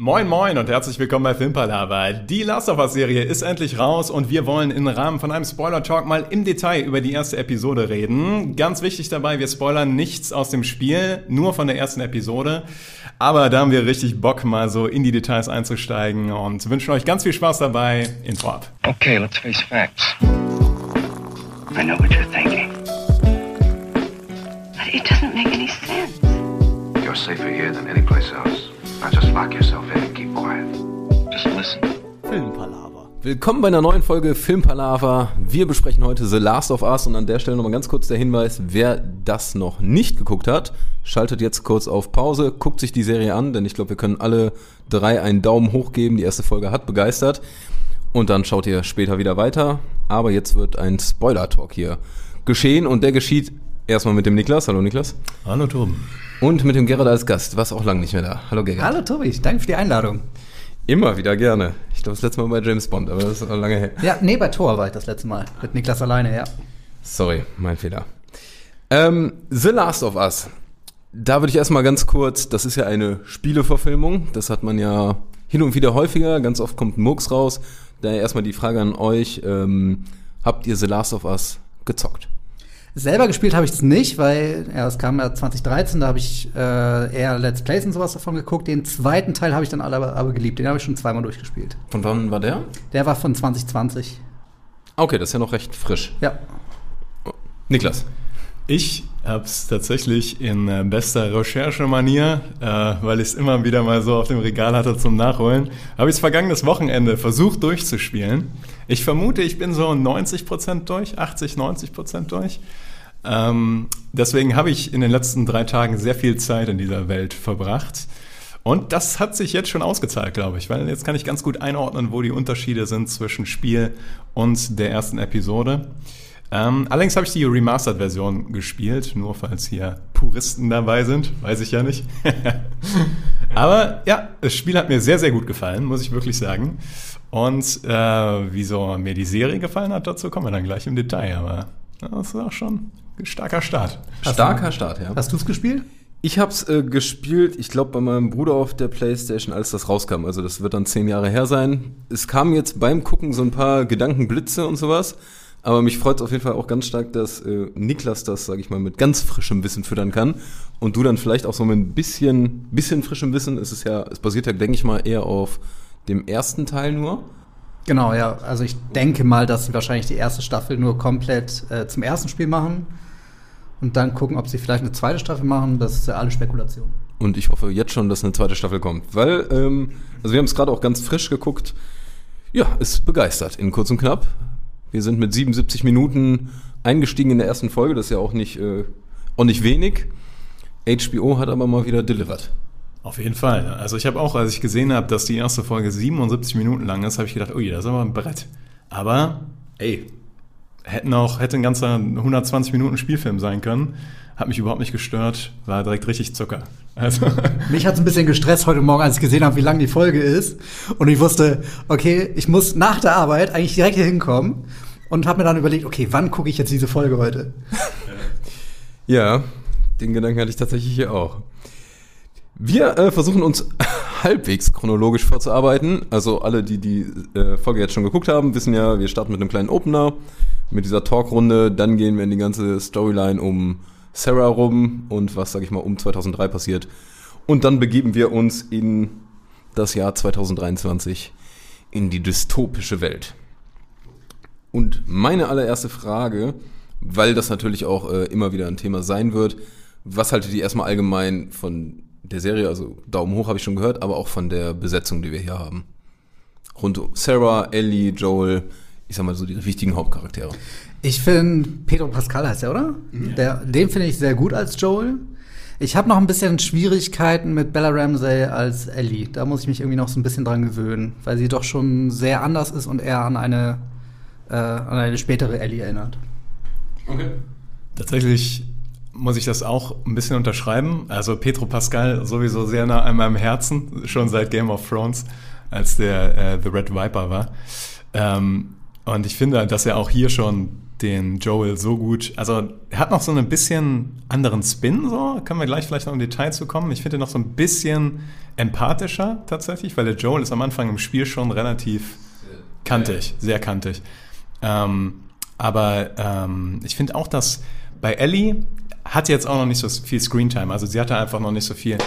Moin moin und herzlich willkommen bei Filmpalava. Die Last of Us Serie ist endlich raus und wir wollen im Rahmen von einem Spoiler Talk mal im Detail über die erste Episode reden. Ganz wichtig dabei, wir spoilern nichts aus dem Spiel, nur von der ersten Episode. Aber da haben wir richtig Bock mal so in die Details einzusteigen und wünschen euch ganz viel Spaß dabei. Intro ab. Okay, let's face facts. I know what you're thinking. But it doesn't make any sense. You're safer here than any place else. Now just lock yourself in and keep quiet. Just listen. Filmpalaver. Willkommen bei einer neuen Folge Filmpalaver. Wir besprechen heute The Last of Us und an der Stelle nochmal ganz kurz der Hinweis, wer das noch nicht geguckt hat, schaltet jetzt kurz auf Pause, guckt sich die Serie an, denn ich glaube, wir können alle drei einen Daumen hoch geben. Die erste Folge hat begeistert. Und dann schaut ihr später wieder weiter. Aber jetzt wird ein Spoiler-Talk hier geschehen und der geschieht erstmal mit dem Niklas. Hallo Niklas. Hallo Toben. Und mit dem Gerrit als Gast. Warst auch lange nicht mehr da. Hallo Gerrit. Hallo Tobi, danke für die Einladung. Immer wieder gerne. Ich glaube, das letzte Mal bei James Bond, aber das ist auch lange her. Ja, nee, bei Thor war ich das letzte Mal. Mit Niklas alleine, ja. Sorry, mein Fehler. Ähm, The Last of Us. Da würde ich erstmal ganz kurz, das ist ja eine Spieleverfilmung. Das hat man ja hin und wieder häufiger. Ganz oft kommt ein Murks raus. Daher erstmal die Frage an euch. Ähm, habt ihr The Last of Us gezockt? Selber gespielt habe ich es nicht, weil ja, es kam ja 2013, da habe ich äh, eher Let's Plays und sowas davon geguckt. Den zweiten Teil habe ich dann aber, aber geliebt. Den habe ich schon zweimal durchgespielt. Von wann war der? Der war von 2020. Okay, das ist ja noch recht frisch. Ja. Niklas. Ich habe es tatsächlich in äh, bester Recherchemanier, äh, weil ich es immer wieder mal so auf dem Regal hatte zum Nachholen, habe ich es vergangenes Wochenende versucht durchzuspielen. Ich vermute, ich bin so 90% durch, 80, 90% durch. Ähm, deswegen habe ich in den letzten drei Tagen sehr viel Zeit in dieser Welt verbracht. Und das hat sich jetzt schon ausgezahlt, glaube ich, weil jetzt kann ich ganz gut einordnen, wo die Unterschiede sind zwischen Spiel und der ersten Episode. Ähm, allerdings habe ich die Remastered-Version gespielt, nur falls hier Puristen dabei sind, weiß ich ja nicht. Aber ja, das Spiel hat mir sehr, sehr gut gefallen, muss ich wirklich sagen. Und äh, wieso mir die Serie gefallen hat, dazu kommen wir dann gleich im Detail. Aber das ist auch schon ein starker Start. Starker Start, ja. Hast du es gespielt? Ich habe es äh, gespielt, ich glaube, bei meinem Bruder auf der Playstation, als das rauskam. Also das wird dann zehn Jahre her sein. Es kamen jetzt beim Gucken so ein paar Gedankenblitze und sowas. Aber mich freut es auf jeden Fall auch ganz stark, dass äh, Niklas das, sage ich mal, mit ganz frischem Wissen füttern kann. Und du dann vielleicht auch so mit ein bisschen, bisschen frischem Wissen. Es ist ja, es basiert ja, denke ich mal, eher auf dem ersten Teil nur. Genau, ja. Also ich denke mal, dass sie wahrscheinlich die erste Staffel nur komplett äh, zum ersten Spiel machen. Und dann gucken, ob sie vielleicht eine zweite Staffel machen. Das ist ja alle Spekulation. Und ich hoffe jetzt schon, dass eine zweite Staffel kommt. Weil, ähm, also wir haben es gerade auch ganz frisch geguckt. Ja, ist begeistert, in kurz und knapp. Wir sind mit 77 Minuten eingestiegen in der ersten Folge. Das ist ja auch nicht, äh, auch nicht wenig. HBO hat aber mal wieder delivered. Auf jeden Fall. Also ich habe auch, als ich gesehen habe, dass die erste Folge 77 Minuten lang ist, habe ich gedacht, ui, das ist aber ein Brett. Aber, ey, hätten auch, hätte ein ganzer 120 Minuten Spielfilm sein können. Hat mich überhaupt nicht gestört, war direkt richtig Zucker. Also. Mich hat es ein bisschen gestresst heute Morgen, als ich gesehen habe, wie lang die Folge ist. Und ich wusste, okay, ich muss nach der Arbeit eigentlich direkt hier hinkommen. Und habe mir dann überlegt, okay, wann gucke ich jetzt diese Folge heute? Ja, den Gedanken hatte ich tatsächlich hier auch. Wir äh, versuchen uns halbwegs chronologisch vorzuarbeiten. Also alle, die die äh, Folge jetzt schon geguckt haben, wissen ja, wir starten mit einem kleinen Opener, mit dieser Talkrunde. Dann gehen wir in die ganze Storyline um Sarah rum und was, sag ich mal, um 2003 passiert. Und dann begeben wir uns in das Jahr 2023 in die dystopische Welt. Und meine allererste Frage, weil das natürlich auch äh, immer wieder ein Thema sein wird, was haltet ihr erstmal allgemein von der Serie, also Daumen hoch habe ich schon gehört, aber auch von der Besetzung, die wir hier haben. Rund um Sarah, Ellie, Joel, ich sag mal so die wichtigen Hauptcharaktere. Ich finde, Pedro Pascal heißt er, oder? Der, den finde ich sehr gut als Joel. Ich habe noch ein bisschen Schwierigkeiten mit Bella Ramsey als Ellie. Da muss ich mich irgendwie noch so ein bisschen dran gewöhnen, weil sie doch schon sehr anders ist und eher an eine, äh, an eine spätere Ellie erinnert. Okay. Tatsächlich muss ich das auch ein bisschen unterschreiben. Also Petro Pascal sowieso sehr nah an meinem Herzen, schon seit Game of Thrones, als der äh, The Red Viper war. Ähm, und ich finde, dass er auch hier schon den Joel so gut. Also er hat noch so ein bisschen anderen Spin, so können wir gleich vielleicht noch im Detail zu kommen. Ich finde ihn noch so ein bisschen empathischer tatsächlich, weil der Joel ist am Anfang im Spiel schon relativ kantig, sehr kantig. Ähm, aber ähm, ich finde auch, dass bei Ellie hat jetzt auch noch nicht so viel Screentime. Also sie hatte einfach noch nicht so viel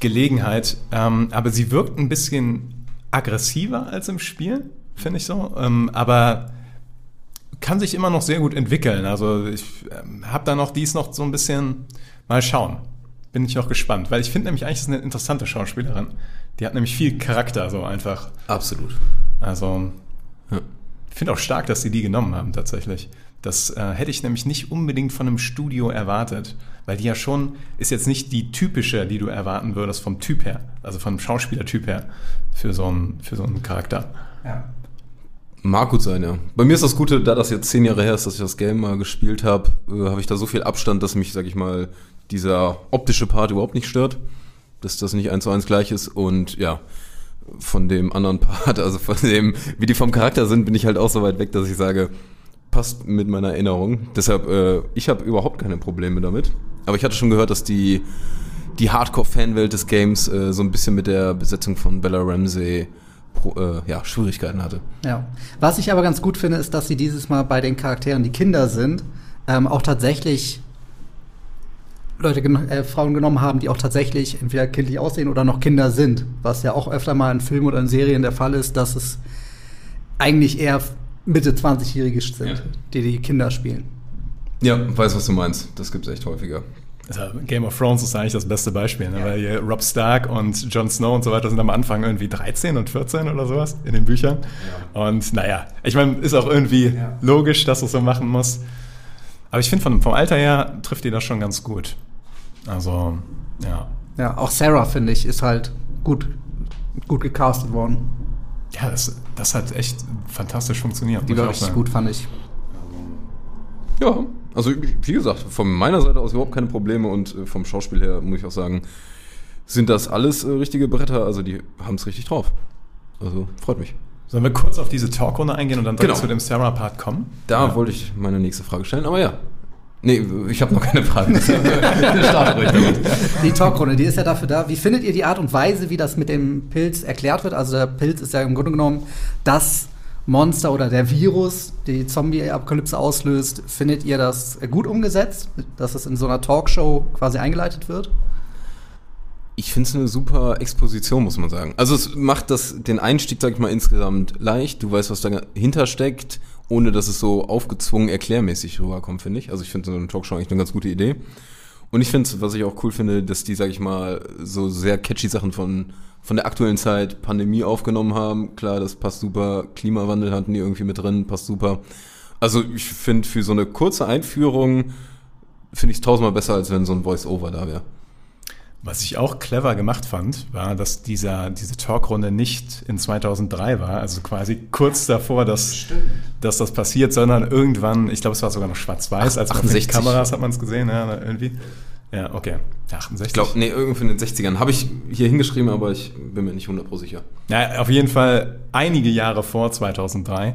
Gelegenheit. Ähm, aber sie wirkt ein bisschen aggressiver als im Spiel, finde ich so. Ähm, aber kann sich immer noch sehr gut entwickeln. Also ich ähm, habe da noch dies noch so ein bisschen mal schauen. Bin ich noch gespannt, weil ich finde nämlich eigentlich ist eine interessante Schauspielerin. Die hat nämlich viel Charakter so einfach. Absolut. Also Ja. ich finde auch stark, dass sie die genommen haben tatsächlich. Das äh, hätte ich nämlich nicht unbedingt von einem Studio erwartet, weil die ja schon ist jetzt nicht die typische, die du erwarten würdest vom Typ her, also vom Schauspielertyp her für so einen für so einen Charakter. Ja. Mag gut sein, ja. Bei mir ist das Gute, da das jetzt zehn Jahre her ist, dass ich das Game mal gespielt habe, äh, habe ich da so viel Abstand, dass mich, sag ich mal, dieser optische Part überhaupt nicht stört. Dass das nicht eins zu eins gleich ist. Und ja, von dem anderen Part, also von dem, wie die vom Charakter sind, bin ich halt auch so weit weg, dass ich sage, passt mit meiner Erinnerung. Deshalb, äh, ich habe überhaupt keine Probleme damit. Aber ich hatte schon gehört, dass die, die Hardcore-Fanwelt des Games äh, so ein bisschen mit der Besetzung von Bella Ramsey pro, äh, ja, Schwierigkeiten hatte. Ja. Was ich aber ganz gut finde, ist, dass sie dieses Mal bei den Charakteren, die Kinder sind, ähm, auch tatsächlich Leute, äh, Frauen genommen haben, die auch tatsächlich entweder kindlich aussehen oder noch Kinder sind. Was ja auch öfter mal in Filmen oder in Serien der Fall ist, dass es eigentlich eher Mitte 20-Jährige sind, Ja. die die Kinder spielen. Ja, weiß, was du meinst. Das gibt's echt häufiger. Also Game of Thrones ist eigentlich das beste Beispiel, ne? weil hier Rob Stark und Jon Snow und so weiter sind am Anfang irgendwie 13 und 14 oder sowas in den Büchern. Und naja, ich meine, ist auch irgendwie Ja. logisch, dass du es so machen musst. Aber ich finde, vom, vom Alter her trifft die das schon ganz gut. Also, ja. Ja, auch Sarah, finde ich, ist halt gut, gut gecastet worden. Ja, das, das hat echt fantastisch funktioniert. Die war richtig sagen. gut, fand ich. Ja, also wie gesagt, von meiner Seite aus überhaupt keine Probleme und äh, vom Schauspiel her muss ich auch sagen, sind das alles äh, richtige Bretter, also die haben es richtig drauf. Also freut mich. Sollen wir kurz auf diese Talkrunde eingehen und dann direkt Genau. zu dem Sarah-Part kommen? Da Ja. wollte ich meine nächste Frage stellen, aber ja. Nee, ich habe noch keine Frage. Die Talkrunde, die ist ja dafür da. Wie findet ihr die Art und Weise, wie das mit dem Pilz erklärt wird? Also der Pilz ist ja im Grunde genommen das Monster oder der Virus, der die Zombie-Apokalypse auslöst. Findet ihr das gut umgesetzt, dass es in so einer Talkshow quasi eingeleitet wird? Ich finde es eine super Exposition, muss man sagen. Also es macht das, den Einstieg, sag ich mal, insgesamt leicht. Du weißt, was dahinter steckt, ohne dass es so aufgezwungen erklärmäßig rüberkommt, finde ich. Also ich finde so eine Talkshow eigentlich eine ganz gute Idee. Und ich finde, was ich auch cool finde, dass die, sag ich mal, so sehr catchy Sachen von, von der aktuellen Zeit, Pandemie aufgenommen haben. Klar, das passt super. Klimawandel hatten die irgendwie mit drin, passt super. Also ich finde, für so eine kurze Einführung finde ich es tausendmal besser, als wenn so ein Voice-Over da wäre. Was ich auch clever gemacht fand, war, dass dieser, diese Talkrunde nicht in 2003 war, also quasi kurz davor, dass, dass das passiert, sondern irgendwann, ich glaube, es war sogar noch schwarz-weiß, als man den 68. Kameras hat man es gesehen, ja, irgendwie. Ja, okay. Ja, 68. Ich glaube, nee, irgendwie in den 60ern. Habe ich hier hingeschrieben, aber ich bin mir nicht 100% sicher. Ja, auf jeden Fall einige Jahre vor 2003.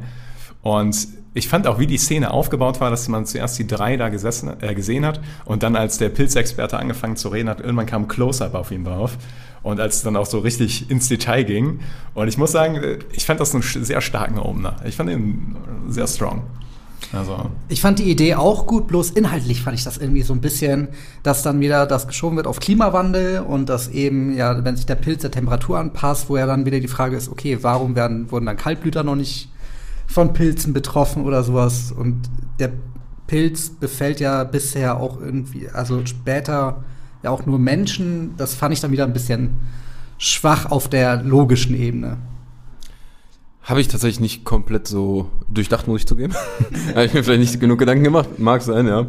Und ich fand auch, wie die Szene aufgebaut war, dass man zuerst die drei da gesessen, äh, gesehen hat und dann, als der Pilzexperte angefangen zu reden hat, irgendwann kam Close-Up auf ihn drauf. Und als es dann auch so richtig ins Detail ging. Und ich muss sagen, äh, ich fand das einen sehr starken Opener. Ich fand ihn sehr strong. Also, Ich fand die Idee auch gut, bloß inhaltlich fand ich das irgendwie so ein bisschen, dass dann wieder das geschoben wird auf Klimawandel und dass eben, ja, wenn sich der Pilz der Temperatur anpasst, wo ja dann wieder die Frage ist, okay, warum werden, wurden dann Kaltblüter noch nicht von Pilzen betroffen oder sowas? Und der Pilz befällt ja bisher auch irgendwie, also später ja auch nur Menschen. Das fand ich dann wieder ein bisschen schwach auf der logischen Ebene. Habe ich tatsächlich nicht komplett so durchdacht, muss ich zugeben. Habe ich mir vielleicht nicht genug Gedanken gemacht. Mag sein, ja.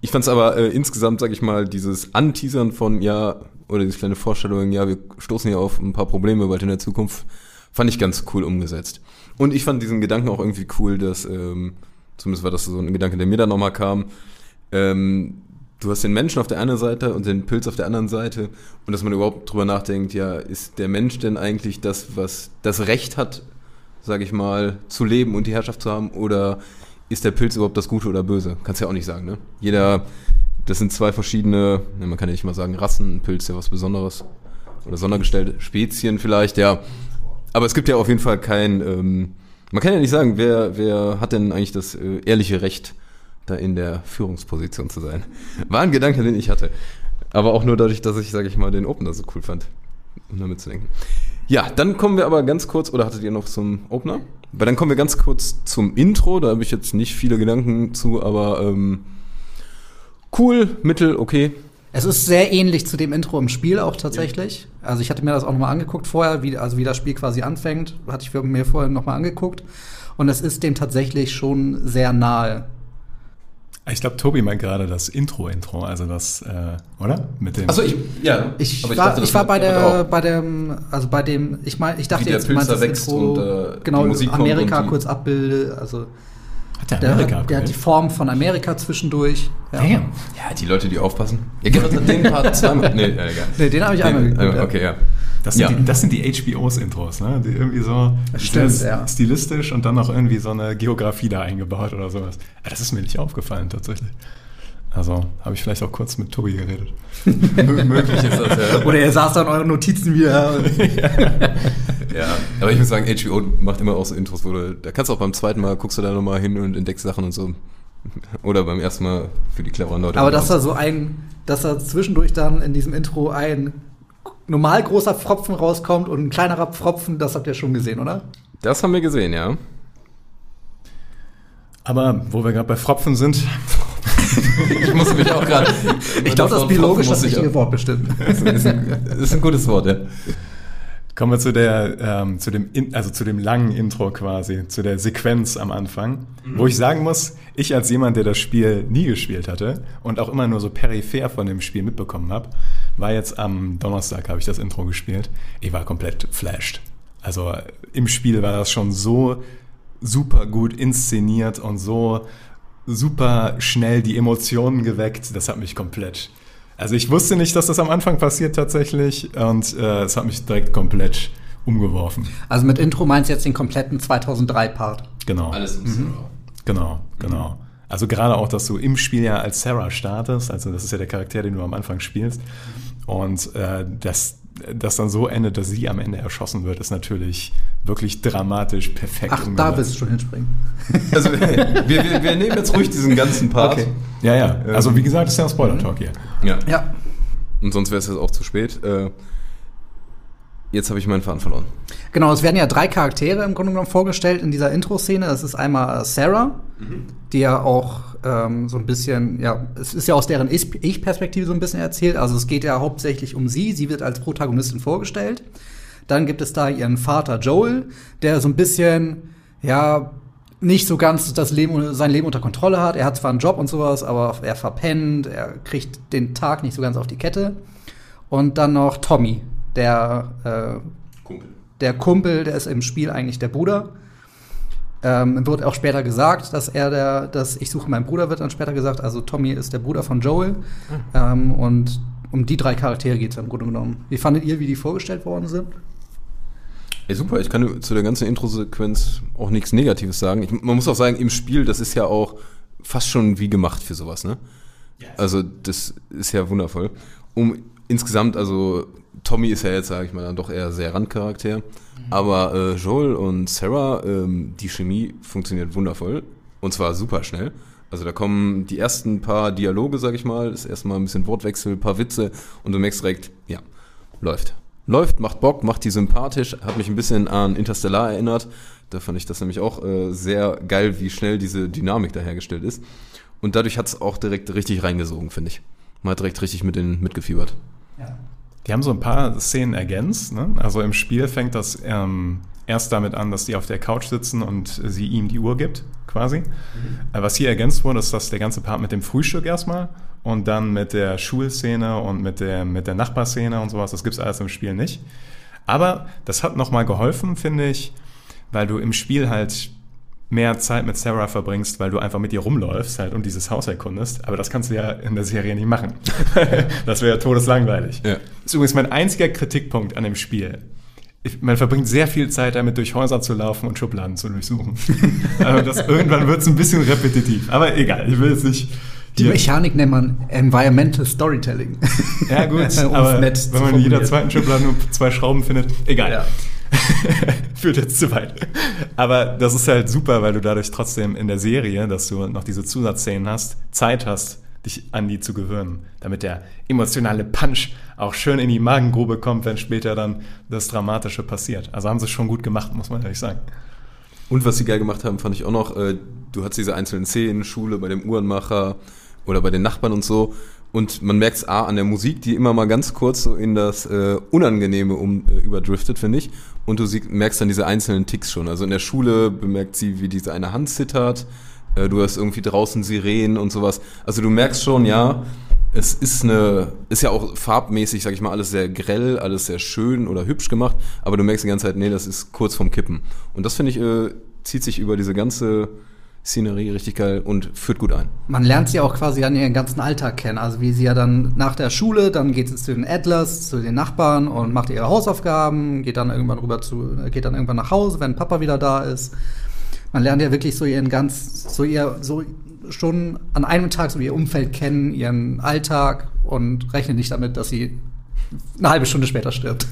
Ich fand es aber äh, insgesamt, sag ich mal, dieses Anteasern von, ja, oder diese kleine Vorstellung, ja, wir stoßen hier auf ein paar Probleme bald in der Zukunft, fand ich ganz cool umgesetzt. Und ich fand diesen Gedanken auch irgendwie cool, dass, ähm, zumindest war das so ein Gedanke, der mir dann nochmal kam, ähm, du hast den Menschen auf der einen Seite und den Pilz auf der anderen Seite und dass man überhaupt drüber nachdenkt, ja, ist der Mensch denn eigentlich das, was das Recht hat, sage ich mal, zu leben und die Herrschaft zu haben oder ist der Pilz überhaupt das Gute oder Böse? Kannst ja auch nicht sagen, ne? Jeder, das sind zwei verschiedene, ne, man kann ja nicht mal sagen Rassen, ein Pilz ist ja was Besonderes. Oder sondergestellte Spezien vielleicht, ja. Aber es gibt ja auf jeden Fall kein, ähm, man kann ja nicht sagen, wer, wer hat denn eigentlich das äh, ehrliche Recht, da in der Führungsposition zu sein? War ein Gedanke, den ich hatte. Aber auch nur dadurch, dass ich, sage ich mal, den Opener so cool fand. Um damit zu denken. Ja, dann kommen wir aber ganz kurz, oder hattet ihr noch zum Opener? Weil dann kommen wir ganz kurz zum Intro, da habe ich jetzt nicht viele Gedanken zu, aber ähm, cool, mittel, okay. Es ist sehr ähnlich zu dem Intro im Spiel auch tatsächlich. Also ich hatte mir das auch nochmal angeguckt vorher, wie, also wie das Spiel quasi anfängt, hatte ich mir vorher nochmal angeguckt. Und es ist dem tatsächlich schon sehr nahe. Ich glaube, Tobi meint gerade das Intro-Intro, also das, äh, oder? Mit dem. Achso, ich, ja. Ich, aber war, dachte, ich war bei der, bei dem, also bei dem, ich meine, ich dachte jetzt, du meinst das Intro, und, äh, genau, die Musik kommt Amerika kurz abbilde, also hat der der, Amerika hat, der hat die? Form von Amerika zwischendurch. Ja. Damn. Ja, die Leute, die aufpassen. Ja, Gerrit hat den Part zweimal. Nee, ja, egal. Nee, den habe ich einmal Den- geguckt. äh, ja. Okay, ja. Das sind, Ja. die, das sind die HBOs-Intros, ne? Die irgendwie so Stimmt, sehr ja. stilistisch und dann noch irgendwie so eine Geografie da eingebaut oder sowas. Ja, das ist mir nicht aufgefallen tatsächlich. Also habe ich vielleicht auch kurz mit Tobi geredet. Mö- Möglich ist das, ja. Oder ihr saß da in euren Notizen wieder. Ja, aber ich muss sagen, HBO macht immer auch so Intros, wo du, da kannst du auch beim zweiten Mal, guckst du da nochmal hin und entdeckst Sachen und so. Oder beim ersten Mal für die cleveren Leute. Aber dass da so ein, dass da zwischendurch dann in diesem Intro ein normal großer Pfropfen rauskommt und ein kleinerer Pfropfen, das habt ihr schon gesehen, oder? Das haben wir gesehen, ja. Aber wo wir gerade bei Fropfen sind, Ich muss mich auch gerade. Ich glaube, das ist biologisch das richtige Wort bestimmt. Das ist, ein, das ist ein gutes Wort, ja. kommen wir zu der, ähm, zu dem, in, also zu dem langen Intro quasi, zu der Sequenz am Anfang, wo ich sagen muss, ich als jemand, der das Spiel nie gespielt hatte und auch immer nur so peripher von dem Spiel mitbekommen habe, war jetzt am Donnerstag habe ich das Intro gespielt. Ich war komplett flashed. Also im Spiel war das schon so super gut inszeniert und so super schnell die Emotionen geweckt. Das hat mich komplett. Also ich wusste nicht, dass das am Anfang passiert tatsächlich und äh, es hat mich direkt komplett umgeworfen. Also mit Intro meinst du jetzt den kompletten 2003-Part. Genau. Alles im Server. Genau, genau. Also gerade auch, dass du im Spiel ja als Sarah startest, also das ist ja der Charakter, den du am Anfang spielst. Und äh, dass das dann so endet, dass sie am Ende erschossen wird, ist natürlich wirklich dramatisch perfekt. Ach, da willst du schon hinspringen. Also wir, wir, wir nehmen jetzt ruhig diesen ganzen Part. Okay. Ja, ja. Also wie gesagt, das ist ja ein Spoiler-Talk hier. Ja. Ja. Und sonst wäre es jetzt auch zu spät. Äh, jetzt habe ich meinen Faden verloren. Genau, es werden ja drei Charaktere im Grunde genommen vorgestellt in dieser Intro-Szene. Das ist einmal Sarah, die ja auch ähm, so ein bisschen, ja, es ist ja aus deren Ich- Ich-Perspektive so ein bisschen erzählt. Also es geht ja hauptsächlich um sie. Sie wird als Protagonistin vorgestellt. Dann gibt es da ihren Vater Joel, der so ein bisschen, ja, nicht so ganz das Leben, sein Leben unter Kontrolle hat. Er hat zwar einen Job und sowas, aber er verpennt, er kriegt den Tag nicht so ganz auf die Kette. Und dann noch Tommy, der äh, Kumpel. der Kumpel, der ist im Spiel eigentlich der Bruder. Ähm, wird auch später gesagt, dass er der, dass ich suche meinen Bruder, wird dann später gesagt. Also Tommy ist der Bruder von Joel. Ähm, und um die drei Charaktere geht es im Grunde genommen. Wie fandet ihr, wie die vorgestellt worden sind? Ey, super, ich kann zu der ganzen Intro-Sequenz auch nichts Negatives sagen. Ich, man muss auch sagen, im Spiel, das ist ja auch fast schon wie gemacht für sowas, ne? Also, das ist ja wundervoll. Um insgesamt, also, Tommy ist ja jetzt, sage ich mal, dann doch eher sehr Randcharakter. Aber äh, Joel und Sarah, ähm, die Chemie funktioniert wundervoll. Und zwar super schnell. Also da kommen die ersten paar Dialoge, sag ich mal, ist erstmal ein bisschen Wortwechsel, paar Witze und du merkst direkt, ja, läuft. Läuft, macht Bock, macht die sympathisch, hat mich ein bisschen an Interstellar erinnert. Da fand ich das nämlich auch äh, sehr geil, wie schnell diese Dynamik da hergestellt ist. Und dadurch hat es auch direkt richtig reingesogen, finde ich. Man hat direkt richtig mit den mitgefiebert. Die haben so ein paar Szenen ergänzt. Ne? Also im Spiel fängt das ähm, erst damit an, dass die auf der Couch sitzen und sie ihm die Uhr gibt, quasi. Äh, Was hier ergänzt wurde, ist, dass der ganze Part mit dem Frühstück erstmal und dann mit der Schulszene und mit der, mit der Nachbarszene und sowas, das gibt's alles im Spiel nicht. Aber das hat nochmal geholfen, finde ich, weil du im Spiel halt mehr Zeit mit Sarah verbringst, weil du einfach mit ihr rumläufst halt und dieses Haus erkundest. Aber das kannst du ja in der Serie nicht machen. das wäre ja todeslangweilig. Ja. Das ist übrigens mein einziger Kritikpunkt an dem Spiel. ich, man verbringt sehr viel Zeit damit, durch Häuser zu laufen und Schubladen zu durchsuchen. also das, irgendwann wird es ein bisschen repetitiv. Aber egal, ich will jetzt nicht. Die Mechanik nennt man Environmental Storytelling. Ja, gut, aber wenn man in jeder zweiten Schublade nur zwei Schrauben findet, egal. Ja. Führt jetzt zu weit. Aber das ist halt super, weil du dadurch trotzdem in der Serie, dass du noch diese Zusatzszenen hast, Zeit hast, dich an die zu gewöhnen, damit der emotionale Punch auch schön in die Magengrube kommt, wenn später dann das Dramatische passiert. Also haben sie es schon gut gemacht, muss man ehrlich sagen. Und was sie geil gemacht haben, fand ich auch noch, äh, du hast diese einzelnen Szenen, Schule, bei dem Uhrenmacher oder bei den Nachbarn und so. Und man merkt es A an der Musik, die immer mal ganz kurz so in das äh, Unangenehme um, äh, überdriftet, finde ich. Und du merkst dann diese einzelnen Ticks schon. Also in der Schule bemerkt sie, wie diese eine Hand zittert. Äh, du hast irgendwie draußen Sirenen und sowas. Also du merkst schon, ja, es ist eine, ist ja auch farbmäßig, sag ich mal, alles sehr grell, alles sehr schön oder hübsch gemacht, aber du merkst die ganze Zeit, nee, das ist kurz vorm Kippen. Und das finde ich, äh, zieht sich über diese ganze Szenerie richtig geil und führt gut ein. Man lernt sie auch quasi an ihren ganzen Alltag kennen. Also wie sie ja dann nach der Schule, dann geht sie zu den Atlas, zu den Nachbarn und macht ihre Hausaufgaben, geht dann irgendwann rüber zu, geht dann irgendwann nach Hause, wenn Papa wieder da ist. Man lernt ja wirklich so ihren ganz, so ihr, so schon an einem Tag so ihr Umfeld kennen, ihren Alltag und rechnet nicht damit, dass sie eine halbe Stunde später stirbt.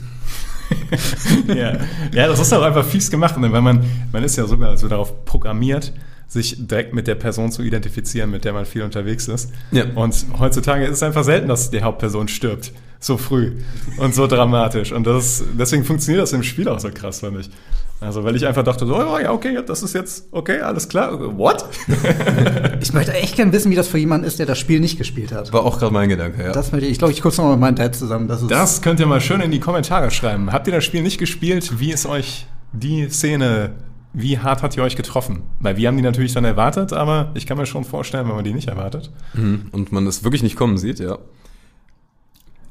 ja. ja, das ist auch einfach fies gemacht, weil man, man ist ja sogar so darauf programmiert, sich direkt mit der Person zu identifizieren, mit der man viel unterwegs ist. Ja. Und heutzutage ist es einfach selten, dass die Hauptperson stirbt. So früh und so dramatisch. Und das, deswegen funktioniert das im Spiel auch so krass, fand ich. Also, weil ich einfach dachte, so, oh, ja, okay, das ist jetzt, okay, alles klar. What? Ich möchte echt gern wissen, wie das für jemanden ist, der das Spiel nicht gespielt hat. War auch gerade mein Gedanke, ja. Das möchte ich, ich glaube, ich gucke noch mit meinem Dad zusammen. Das ist Das könnt ihr mal schön in die Kommentare schreiben. Habt ihr das Spiel nicht gespielt? Wie ist euch die Szene, wie hart hat ihr euch getroffen? Weil wir haben die natürlich dann erwartet, aber ich kann mir schon vorstellen, wenn man die nicht erwartet. Mhm. Und man es wirklich nicht kommen sieht, ja.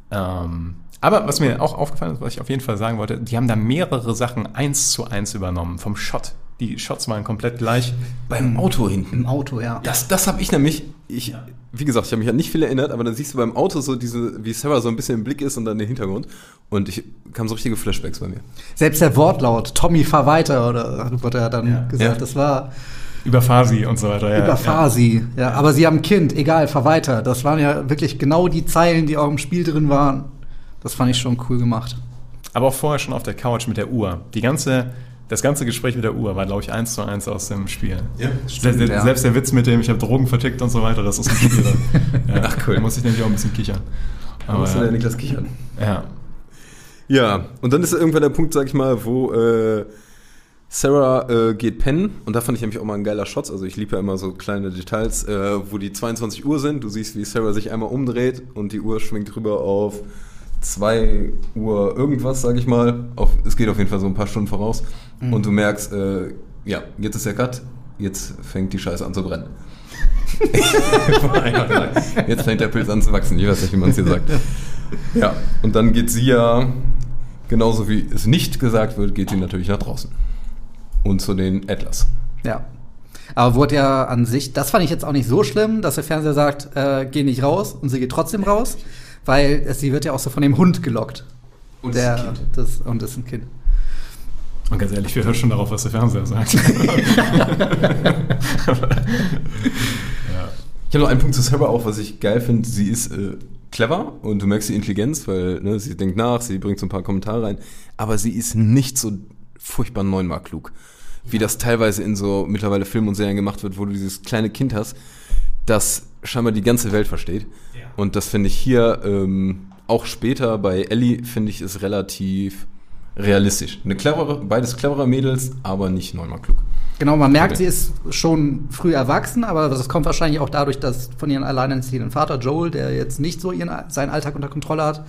Ähm, aber was mir auch aufgefallen ist, was ich auf jeden Fall sagen wollte, die haben da mehrere Sachen eins zu eins übernommen vom Shot. Die Shots waren komplett gleich. Beim Auto hinten. im Auto, ja. Das, das habe ich nämlich, ich, wie gesagt, ich habe mich an nicht viel erinnert, aber dann siehst du beim Auto so diese, wie Sarah so ein bisschen im Blick ist und dann den Hintergrund. Und ich kam so richtige Flashbacks bei mir. Selbst der Wortlaut, Tommy, fahr weiter, oder wurde ja dann Ja. gesagt, Ja. das war Über Farsi und so weiter. Ja, überfahr sie. Ja, aber sie haben ein Kind, egal, fahr weiter. Das waren ja wirklich genau die Zeilen, die auch im Spiel drin waren. Das fand ich schon cool gemacht. Aber auch vorher schon auf der Couch mit der Uhr. Die ganze, das ganze Gespräch mit der Uhr war, glaube ich, eins zu eins aus dem Spiel. Ja, Selbst, ja. selbst der Witz mit dem, ich habe Drogen vertickt und so weiter, das ist ein Spiel. ja, Ach, cool. Da muss ich nämlich auch ein bisschen kichern. Da Aber, musste der Niklas kichern. ja. Ja, und dann ist irgendwann der Punkt, sag ich mal, wo äh, Sarah äh, geht pennen. Und da fand ich nämlich auch mal ein geiler Shot. Also ich liebe ja immer so kleine Details, äh, wo die 22 Uhr sind. Du siehst, wie Sarah sich einmal umdreht und die Uhr schwingt rüber auf 2 Uhr irgendwas, sag ich mal. Auf, es geht auf jeden Fall so ein paar Stunden voraus. Und du merkst, äh, ja, jetzt ist der Cut, jetzt fängt die Scheiße an zu brennen. jetzt fängt der Pilz an zu wachsen. Ich weiß nicht, wie man es hier sagt. Ja, und dann geht sie ja, genauso wie es nicht gesagt wird, geht sie natürlich nach draußen. Und zu den Atlas. Ja. Aber wurde ja an sich, das fand ich jetzt auch nicht so schlimm, dass der Fernseher sagt, äh, geh nicht raus und sie geht trotzdem raus, weil sie wird ja auch so von dem Hund gelockt. Und der, das Kind. Das, und das ist ein Kind. Und ganz ehrlich, wir hören schon darauf, was der Fernseher sagt. Ich habe noch einen Punkt zu Sarah auch, was ich geil finde. Sie ist äh, clever und du merkst die Intelligenz, weil ne, sie denkt nach, sie bringt so ein paar Kommentare rein. Aber sie ist nicht so furchtbar neunmal klug. Wie das teilweise in so mittlerweile Filmen und Serien gemacht wird, wo du dieses kleine Kind hast, das scheinbar die ganze Welt versteht. Und das finde ich hier ähm, auch später bei Ellie, finde ich, ist relativ realistisch. Eine clevere, beides clevere Mädels, aber nicht neunmal klug. Genau, man merkt, Okay. sie ist schon früh erwachsen, aber das kommt wahrscheinlich auch dadurch, dass von ihrem alleinerziehenden Vater Joel, der jetzt nicht so ihren, seinen Alltag unter Kontrolle hat.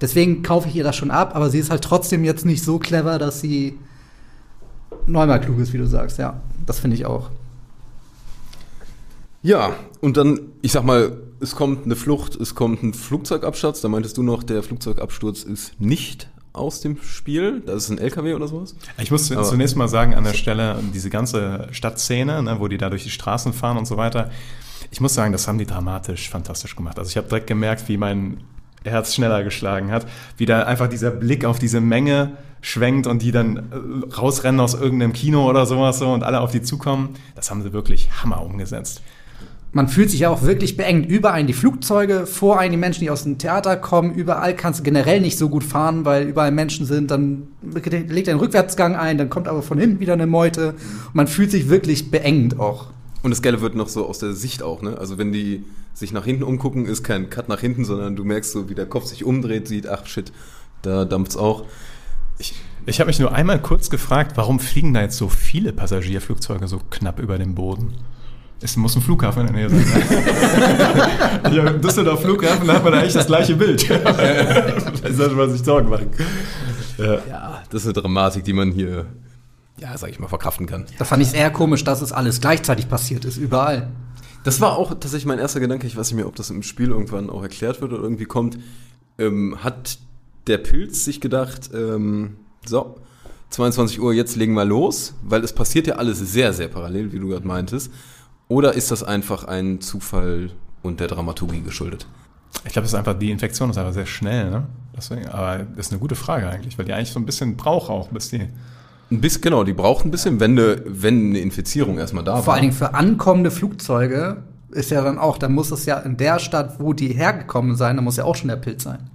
Deswegen kaufe ich ihr das schon ab, aber sie ist halt trotzdem jetzt nicht so clever, dass sie neunmal klug ist, wie du sagst. Ja, das finde ich auch. Ja, und dann, ich sag mal, es kommt eine Flucht, es kommt ein Flugzeugabsturz. Da meintest du noch, der Flugzeugabsturz ist nicht aus dem Spiel. Das ist ein LKW oder sowas. Ich muss Aber- zunächst mal sagen, an der Stelle, diese ganze Stadtszene, ne, wo die da durch die Straßen fahren und so weiter, ich muss sagen, das haben die dramatisch fantastisch gemacht. Also ich habe direkt gemerkt, wie mein Herz schneller geschlagen hat. Wie da einfach dieser Blick auf diese Menge schwenkt und die dann äh, rausrennen aus irgendeinem Kino oder sowas so und alle auf die zukommen. Das haben sie wirklich Hammer umgesetzt. Man fühlt sich ja auch wirklich beengt. Überall die Flugzeuge, vor einen die Menschen, die aus dem Theater kommen. Überall kannst du generell nicht so gut fahren, weil überall Menschen sind. Dann legt er einen Rückwärtsgang ein, dann kommt aber von hinten wieder eine Meute. Und man fühlt sich wirklich beengt auch. Und das Geile wird noch so aus der Sicht auch, ne? Also wenn die sich nach hinten umgucken, ist kein Cut nach hinten, sondern du merkst so, wie der Kopf sich umdreht, sieht, ach shit, da dampft's auch. Ich, ich habe mich nur einmal kurz gefragt, warum fliegen da jetzt so viele Passagierflugzeuge so knapp über dem Boden? Es muss ein Flughafen in der Nähe sein. ja, Düsseldorf Flughafen, da hat man eigentlich das gleiche Bild. da sollte man sich Sorgen machen. Ja. ja, das ist eine Dramatik, die man hier, ja, sag ich mal, verkraften kann. Da fand ich es eher komisch, dass es alles gleichzeitig passiert ist, überall. Das war auch tatsächlich mein erster Gedanke. Ich weiß nicht mehr, ob das im Spiel irgendwann auch erklärt wird oder irgendwie kommt. Ähm, hat der Pilz sich gedacht, ähm, so, 22 Uhr, jetzt legen wir los, weil es passiert ja alles sehr, sehr parallel, wie du gerade meintest. Oder ist das einfach ein Zufall und der Dramaturgie geschuldet? Ich glaube, das ist einfach, die Infektion ist einfach sehr schnell, ne? Deswegen, aber das ist eine gute Frage eigentlich, weil die eigentlich so ein bisschen braucht auch, bis die. Ein bisschen, genau, die braucht ein bisschen, wenn eine, wenn eine Infizierung erstmal da war. Vor allen Dingen für ankommende Flugzeuge ist ja dann auch, da muss es ja in der Stadt, wo die hergekommen sein, da muss ja auch schon der Pilz sein.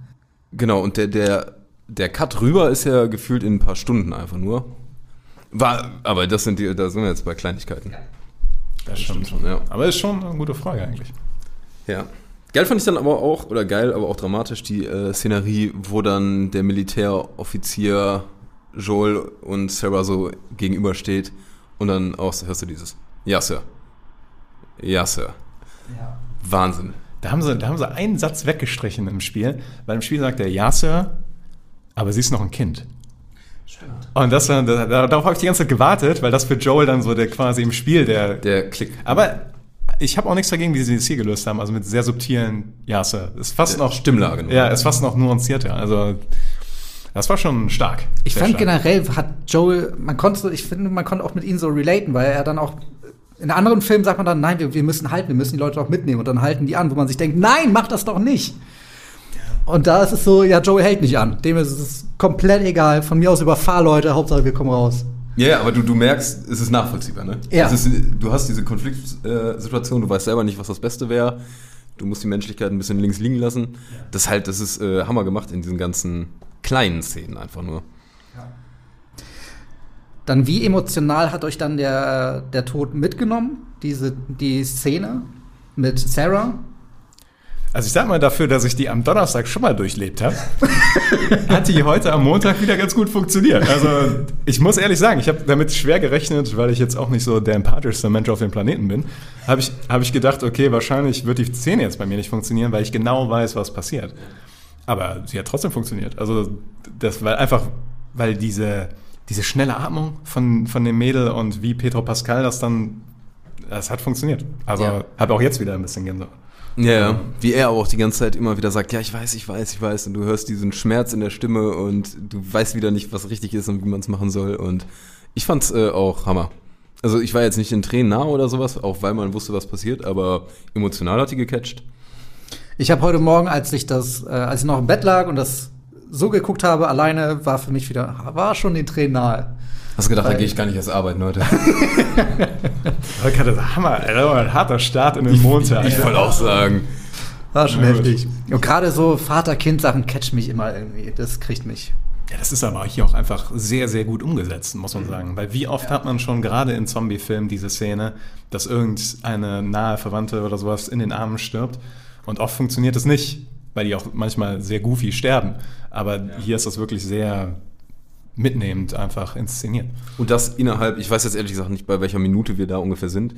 Genau, und der, der, der Cut rüber ist ja gefühlt in ein paar Stunden einfach nur. War, aber das sind die, da sind wir jetzt bei Kleinigkeiten. Ja. Das stimmt schon, ja. Aber ist schon eine gute Frage eigentlich. Ja. Geil fand ich dann aber auch, oder geil, aber auch dramatisch, die äh, Szenerie, wo dann der Militäroffizier Joel und Sarah so gegenübersteht und dann auch hörst du dieses Ja, Sir. Ja, Sir. Ja. Wahnsinn. Da haben, sie, da haben sie einen Satz weggestrichen im Spiel, weil im Spiel sagt er Ja, Sir, aber sie ist noch ein Kind. Stimmt. Und das, das, darauf habe ich die ganze Zeit gewartet, weil das für Joel dann so der quasi im Spiel der. Der Klick. Aber ich habe auch nichts dagegen, wie sie das hier gelöst haben, also mit sehr subtilen Ja, Sir. Ist fast der noch. Stimmlage. Noch. Ja, ist fast noch nuancierter. Also. Das war schon stark. Ich fand stark. generell hat Joel, man konnte, ich finde, man konnte auch mit ihm so relaten, weil er dann auch in anderen Filmen sagt man dann, nein, wir, wir müssen halten, wir müssen die Leute auch mitnehmen und dann halten die an, wo man sich denkt, nein, mach das doch nicht. Und da ist es so, ja, Joey hält nicht an. Dem ist es komplett egal. Von mir aus überfahr Leute, Hauptsache wir kommen raus. Ja, yeah, aber du, du merkst, es ist nachvollziehbar, ne? Ja. Ist, du hast diese Konfliktsituation, du weißt selber nicht, was das Beste wäre. Du musst die Menschlichkeit ein bisschen links liegen lassen. Ja. Das halt, das ist äh, Hammer gemacht in diesen ganzen kleinen Szenen einfach nur. Ja. Dann wie emotional hat euch dann der, der Tod mitgenommen? Diese, die Szene mit Sarah? Also ich sag mal dafür, dass ich die am Donnerstag schon mal durchlebt habe, hat die heute am Montag wieder ganz gut funktioniert. Also ich muss ehrlich sagen, ich habe damit schwer gerechnet, weil ich jetzt auch nicht so der empathischste Mensch auf dem Planeten bin. Habe ich, hab ich gedacht, okay, wahrscheinlich wird die Szene jetzt bei mir nicht funktionieren, weil ich genau weiß, was passiert. Aber sie hat trotzdem funktioniert. Also das war einfach, weil diese, diese schnelle Atmung von, von dem Mädel und wie Petro Pascal das dann, das hat funktioniert. Also ja. habe auch jetzt wieder ein bisschen Gänsehaut. Ja, ja, wie er auch die ganze Zeit immer wieder sagt, ja, ich weiß, ich weiß, ich weiß. Und du hörst diesen Schmerz in der Stimme und du weißt wieder nicht, was richtig ist und wie man es machen soll. Und ich fand's äh, auch Hammer. Also ich war jetzt nicht in Tränen nah oder sowas, auch weil man wusste, was passiert, aber emotional hat die gecatcht. Ich habe heute Morgen, als ich das, äh, als ich noch im Bett lag und das so geguckt habe, alleine, war für mich wieder, war schon den Tränen nahe. Hast du gedacht, Weil, da gehe ich gar nicht erst arbeiten heute? Heute das Hammer, Alter, ein harter Start in den Montag. Ich, ich wollte auch sagen. War schon heftig. Und gerade so Vater-Kind-Sachen catch mich immer irgendwie. Das kriegt mich. Ja, das ist aber hier auch einfach sehr, sehr gut umgesetzt, muss man sagen. Weil wie oft ja. hat man schon gerade in Zombie-Filmen diese Szene, dass irgendeine nahe Verwandte oder sowas in den Armen stirbt. Und oft funktioniert es nicht, weil die auch manchmal sehr goofy sterben. Aber ja. hier ist das wirklich sehr mitnehmend einfach inszeniert. Und das innerhalb, ich weiß jetzt ehrlich gesagt nicht, bei welcher Minute wir da ungefähr sind,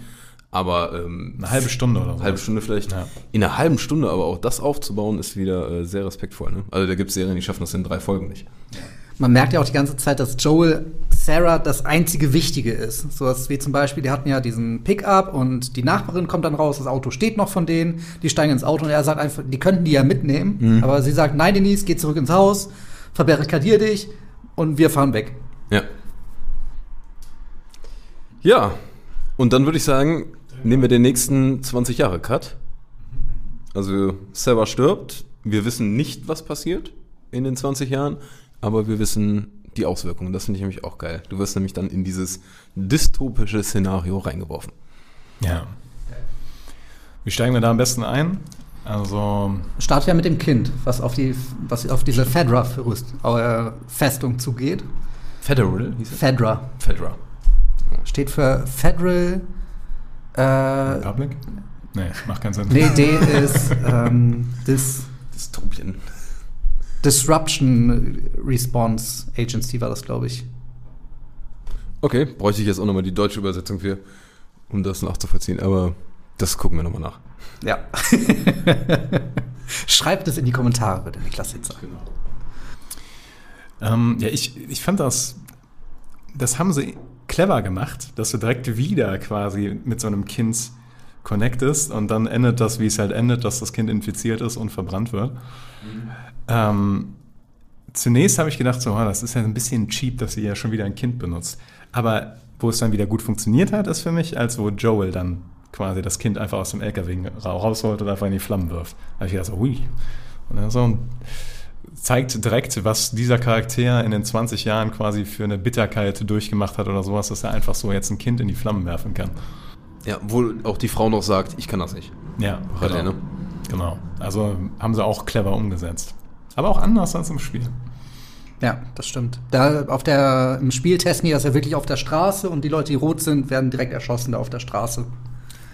aber ähm, eine halbe Stunde oder so. Eine halbe Stunde vielleicht. Ja. In einer halben Stunde aber auch das aufzubauen, ist wieder äh, sehr respektvoll. Ne? Also da gibt es Serien, die schaffen das in drei Folgen nicht. Man merkt ja auch die ganze Zeit, dass Joel Sarah das einzige Wichtige ist. So was wie zum Beispiel, die hatten ja diesen Pickup und die Nachbarin kommt dann raus, das Auto steht noch von denen, die steigen ins Auto und er sagt einfach, die könnten die ja mitnehmen, mhm. aber sie sagt, nein Denise, geh zurück ins Haus, verbarrikadier dich, und wir fahren weg. Ja. Ja, und dann würde ich sagen, nehmen wir den nächsten 20 Jahre Cut. Also Sarah stirbt, wir wissen nicht, was passiert in den 20 Jahren, aber wir wissen die Auswirkungen. Das finde ich nämlich auch geil. Du wirst nämlich dann in dieses dystopische Szenario reingeworfen. Ja. Wie steigen wir da am besten ein? Also, Startet ja mit dem Kind, was auf, die, was auf diese Fedra-Festung zugeht. Federal hieß es? Fedra Fedra. steht für Federal. Äh, Republic? Nee, macht keinen Sinn. nee, D ist ähm, Dis, Dystopien. Disruption Response Agency, war das, glaube ich. Okay, bräuchte ich jetzt auch nochmal die deutsche Übersetzung für, um das nachzuvollziehen, aber das gucken wir nochmal nach. Ja. Schreibt es in die Kommentare, bitte, Niklas Hitzer. Ähm, ja, ich, ich fand das, das haben sie clever gemacht, dass du direkt wieder quasi mit so einem Kind connectest und dann endet das, wie es halt endet, dass das Kind infiziert ist und verbrannt wird. Ähm, zunächst habe ich gedacht, so, oh, das ist ja ein bisschen cheap, dass sie ja schon wieder ein Kind benutzt. Aber wo es dann wieder gut funktioniert hat, ist für mich, als wo Joel dann quasi das Kind einfach aus dem LKW ra- rausholt und einfach in die Flammen wirft. Da habe ich gedacht, so, hui. Und dann so zeigt direkt, was dieser Charakter in den 20 Jahren quasi für eine Bitterkeit durchgemacht hat oder sowas, dass er einfach so jetzt ein Kind in die Flammen werfen kann. Ja, obwohl auch die Frau noch sagt, ich kann das nicht. Ja, Hat er, genau. ne? genau. Also haben sie auch clever umgesetzt. Aber auch anders als im Spiel. Ja, das stimmt. Da auf der, im Spiel testen die das ja wirklich auf der Straße und die Leute, die rot sind, werden direkt erschossen da auf der Straße.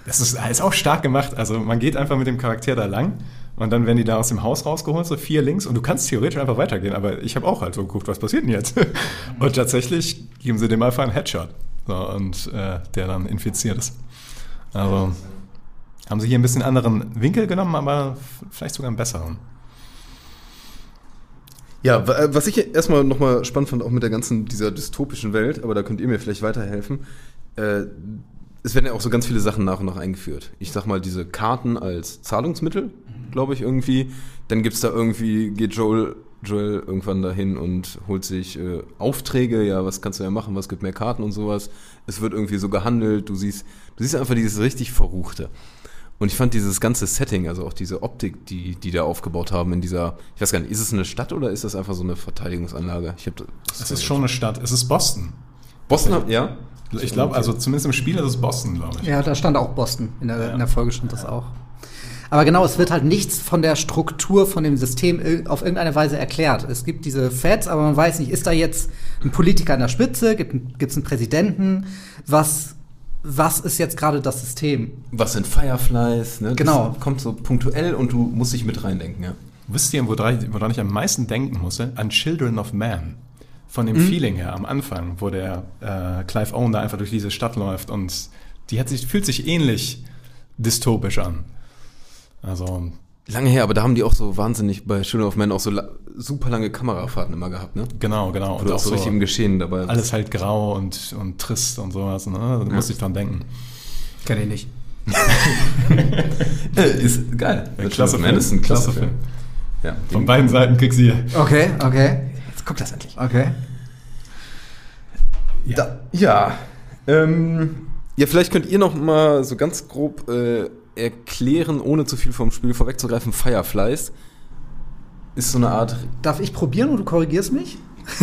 Das ist, ist auch stark gemacht. Also man geht einfach mit dem Charakter da lang und dann werden die da aus dem Haus rausgeholt, so vier links und du kannst theoretisch einfach weitergehen. Aber ich habe auch halt so geguckt, was passiert denn jetzt? Und tatsächlich geben sie dem einfach einen Headshot. So, und äh, der dann infiziert ist. Also haben sie hier ein bisschen anderen Winkel genommen, aber vielleicht sogar einen besseren. Ja, äh, was ich erstmal nochmal spannend fand, auch mit der ganzen, dieser dystopischen Welt, aber da könnt ihr mir vielleicht weiterhelfen. Äh, es werden ja auch so ganz viele Sachen nach und nach eingeführt. Ich sag mal, diese Karten als Zahlungsmittel, glaube ich, irgendwie. Dann gibt's da irgendwie, geht Joel, Joel irgendwann dahin und holt sich äh, Aufträge, ja, was kannst du ja machen, was gibt mehr Karten und sowas. Es wird irgendwie so gehandelt, du siehst, du siehst einfach dieses richtig Verruchte. Und ich fand dieses ganze Setting, also auch diese Optik, die die da aufgebaut haben in dieser, ich weiß gar nicht, ist es eine Stadt oder ist das einfach so eine Verteidigungsanlage? Ich hab, das Es ist schon eine Stadt. Es ist Boston. Boston, ja? Ich glaube, also zumindest im Spiel ist es Boston, glaube ich. Ja, da stand auch Boston. In der, in der Folge stand das auch. Aber genau, es wird halt nichts von der Struktur von dem System auf irgendeine Weise erklärt. Es gibt diese Feds, aber man weiß nicht, ist da jetzt ein Politiker an der Spitze? Gibt es einen Präsidenten? Was, was ist jetzt gerade das System? Was sind Fireflies? Ne? Genau. Das kommt so punktuell und du musst dich mit reindenken, ja. Wisst ihr, woran woran ich am meisten denken musste? An Children of Man. Von dem Feeling her am Anfang, wo der äh, Clive Owen da einfach durch diese Stadt läuft und die hat sich, fühlt sich ähnlich dystopisch an. Also, Lange her, aber da haben die auch so wahnsinnig bei Children of Men auch so la super lange Kamerafahrten immer gehabt, ne? genau, genau. Wo du auch so richtig im Geschehen dabei bist. alles halt grau und, und trist und sowas. Ne? Da musste ich dran denken. Kenn ich nicht. Äh, ist geil. Ja, klasse Film. ist ein klasse Klasse Film. Ja, Von den- beiden Seiten kriegst du hier. Okay, okay. Guck das endlich. Okay. Ja. Ja. Ähm, ja, vielleicht könnt ihr noch mal so ganz grob äh, erklären, ohne zu viel vom Spiel vorwegzugreifen, Fireflies ist so eine Art... Darf ich probieren und du korrigierst mich?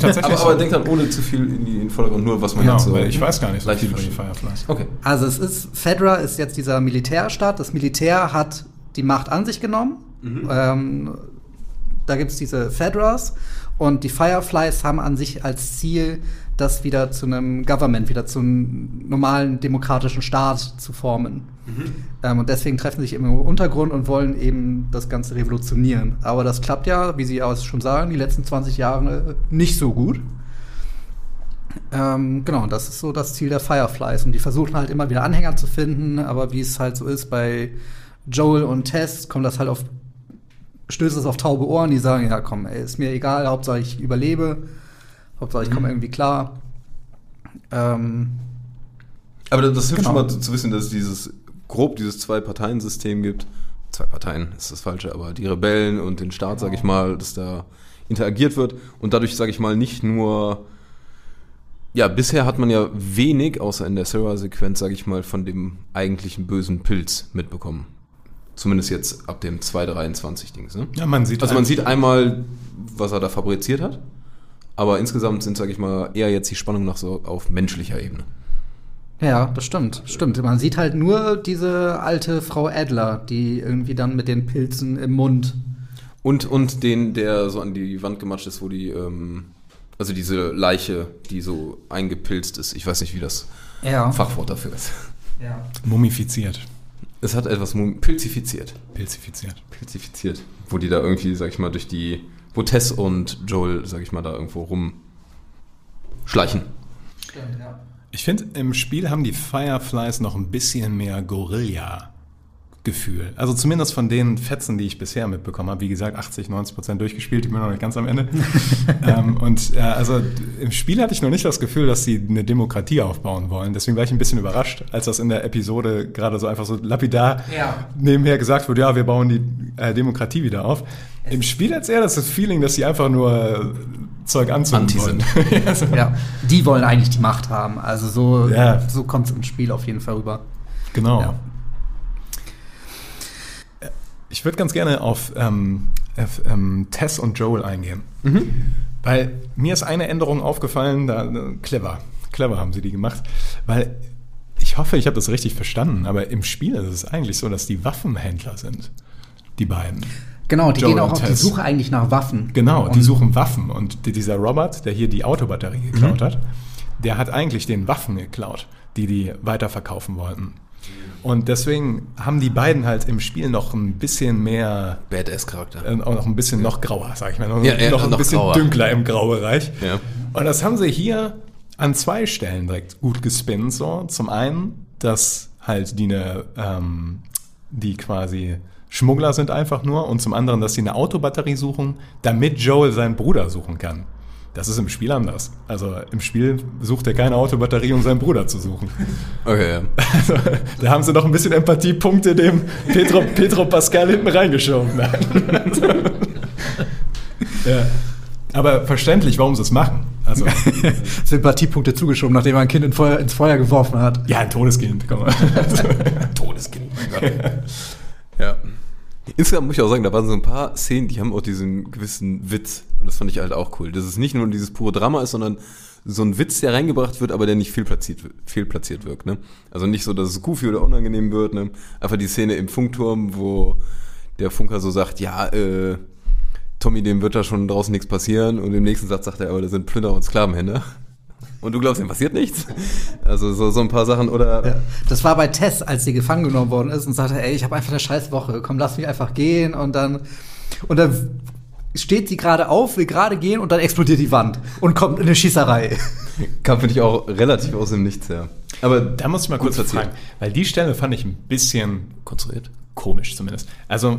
Tatsächlich. Aber, aber denkt dann ohne zu viel in die in den Vordergrund, nur was man genau, jetzt so... ich weiß gar nicht so viel über die. Fireflies. Okay. Also es ist, Fedra ist jetzt dieser Militärstaat. Das Militär hat die Macht an sich genommen. Ähm, da gibt es diese Fedras und die Fireflies haben an sich als Ziel, das wieder zu einem Government, wieder zu einem normalen demokratischen Staat zu formen. Ähm, und deswegen treffen sie sich im Untergrund und wollen eben das Ganze revolutionieren. Aber das klappt ja, wie Sie auch schon sagen, die letzten 20 Jahre nicht so gut. Ähm, genau, und das ist so das Ziel der Fireflies. Und die versuchen halt immer wieder Anhänger zu finden, aber wie es halt so ist bei Joel und Tess, kommt das halt auf, stößt es auf taube Ohren, die sagen, ja komm, ey, ist mir egal, Hauptsache ich überlebe, Hauptsache ich komme irgendwie klar. Ähm, Aber das, das hilft Genau. schon mal zu, zu wissen, dass es dieses grob dieses Zwei-Parteien-System gibt. Zwei Parteien ist das Falsche, aber die Rebellen und den Staat, sage ich mal, dass da interagiert wird und dadurch, sage ich mal, nicht nur ja, bisher hat man ja wenig, außer in der Sarah-Sequenz, sage ich mal, von dem eigentlichen bösen Pilz mitbekommen. Zumindest jetzt ab dem 223-Dings, ne? Ja, man sieht Also man sieht einmal, was er da fabriziert hat. Aber insgesamt sind, sage ich mal, eher jetzt die Spannung noch so auf menschlicher Ebene. Ja, das stimmt. Stimmt. Man sieht halt nur diese alte Frau Adler, die irgendwie dann mit den Pilzen im Mund. Und, und den, der so an die Wand gematscht ist, wo die, ähm, also diese Leiche, die so eingepilzt ist. Ich weiß nicht, wie das Ja. Fachwort dafür ist. ja. mumifiziert, Es hat etwas mum- pilzifiziert. pilzifiziert. Pilzifiziert. Wo die da irgendwie, sag ich mal, durch die, wo Tess und Joel, sag ich mal, da irgendwo rumschleichen. Stimmt, ja. Ich finde, im Spiel haben die Fireflies noch ein bisschen mehr Gorilla-Gefühl. Also zumindest von den Fetzen, die ich bisher mitbekommen habe. Wie gesagt, 80, 90 Prozent durchgespielt, ich bin noch nicht ganz am Ende. ähm, und äh, also im Spiel hatte ich noch nicht das Gefühl, dass sie eine Demokratie aufbauen wollen. Deswegen war ich ein bisschen überrascht, als das in der Episode gerade so einfach so lapidar Ja. nebenher gesagt wurde, ja, wir bauen die äh, Demokratie wieder auf. Im Spiel hat es eher das Feeling, dass sie einfach nur äh, Zeug anzünden Anti wollen. sind. ja, so. ja. Die wollen eigentlich die Macht haben. Also so, Ja. so kommt es im Spiel auf jeden Fall rüber. Genau. Ich würde ganz gerne auf, ähm, auf ähm, Tess und Joel eingehen. Weil mir ist eine Änderung aufgefallen, da, äh, clever. Clever haben sie die gemacht. Weil ich hoffe, ich habe das richtig verstanden, aber im Spiel ist es eigentlich so, dass die Waffenhändler sind. Die beiden. Genau, die Joel gehen auch auf die Tess. Suche eigentlich nach Waffen. Genau, die suchen Waffen. Und die- dieser Robert, der hier die Autobatterie Mhm. geklaut hat, der hat eigentlich den Waffen geklaut, die die weiterverkaufen wollten. Und deswegen haben die beiden halt im Spiel noch ein bisschen mehr, Badass-Charakter. äh, auch noch ein bisschen noch grauer, sag ich mal. Noch, Ja, ja, noch ein noch bisschen grauer. dünkler im Graubereich. Ja. Und das haben sie hier an zwei Stellen direkt gut gespinnt. So. Zum einen, dass halt die eine, ähm, die quasi Schmuggler sind einfach nur und zum anderen, dass sie eine Autobatterie suchen, damit Joel seinen Bruder suchen kann. Das ist im Spiel anders. Also im Spiel sucht er keine Autobatterie, um seinen Bruder zu suchen. Okay, ja. Also, da haben sie noch ein bisschen Empathiepunkte dem Petro, Petro Pascal hinten reingeschoben. Ja. Aber verständlich, warum sie es machen. Also, Sympathiepunkte zugeschoben, nachdem er ein Kind in Feuer, ins Feuer geworfen hat. ja, ein Todeskind. Komm mal. Todeskind, mein Gott. ja. Insgesamt muss ich auch sagen, da waren so ein paar Szenen, die haben auch diesen gewissen Witz. Und das fand ich halt auch cool. Dass es nicht nur dieses pure Drama ist, sondern so ein Witz, der reingebracht wird, aber der nicht fehlplatziert, fehlplatziert wirkt. Ne? Also nicht so, dass es goofy oder unangenehm wird. Ne? Einfach die Szene im Funkturm, wo der Funker so sagt, ja, äh, Tommy, dem wird da schon draußen nichts passieren. Und im nächsten Satz sagt er, aber das sind Plünder und Sklavenhändler. Und du glaubst, dem passiert nichts? Also so, so ein paar Sachen. Oder Ja. Das war bei Tess, als sie gefangen genommen worden ist und sagte, ey, ich habe einfach eine scheiß Woche, komm, lass mich einfach gehen und dann und dann steht sie gerade auf, will gerade gehen und dann explodiert die Wand und kommt in eine Schießerei. kam, finde ich, auch relativ aus dem Nichts, ja. Aber Da muss ich mal kurz fragen, weil die Stelle fand ich ein bisschen konstruiert. komisch zumindest. Also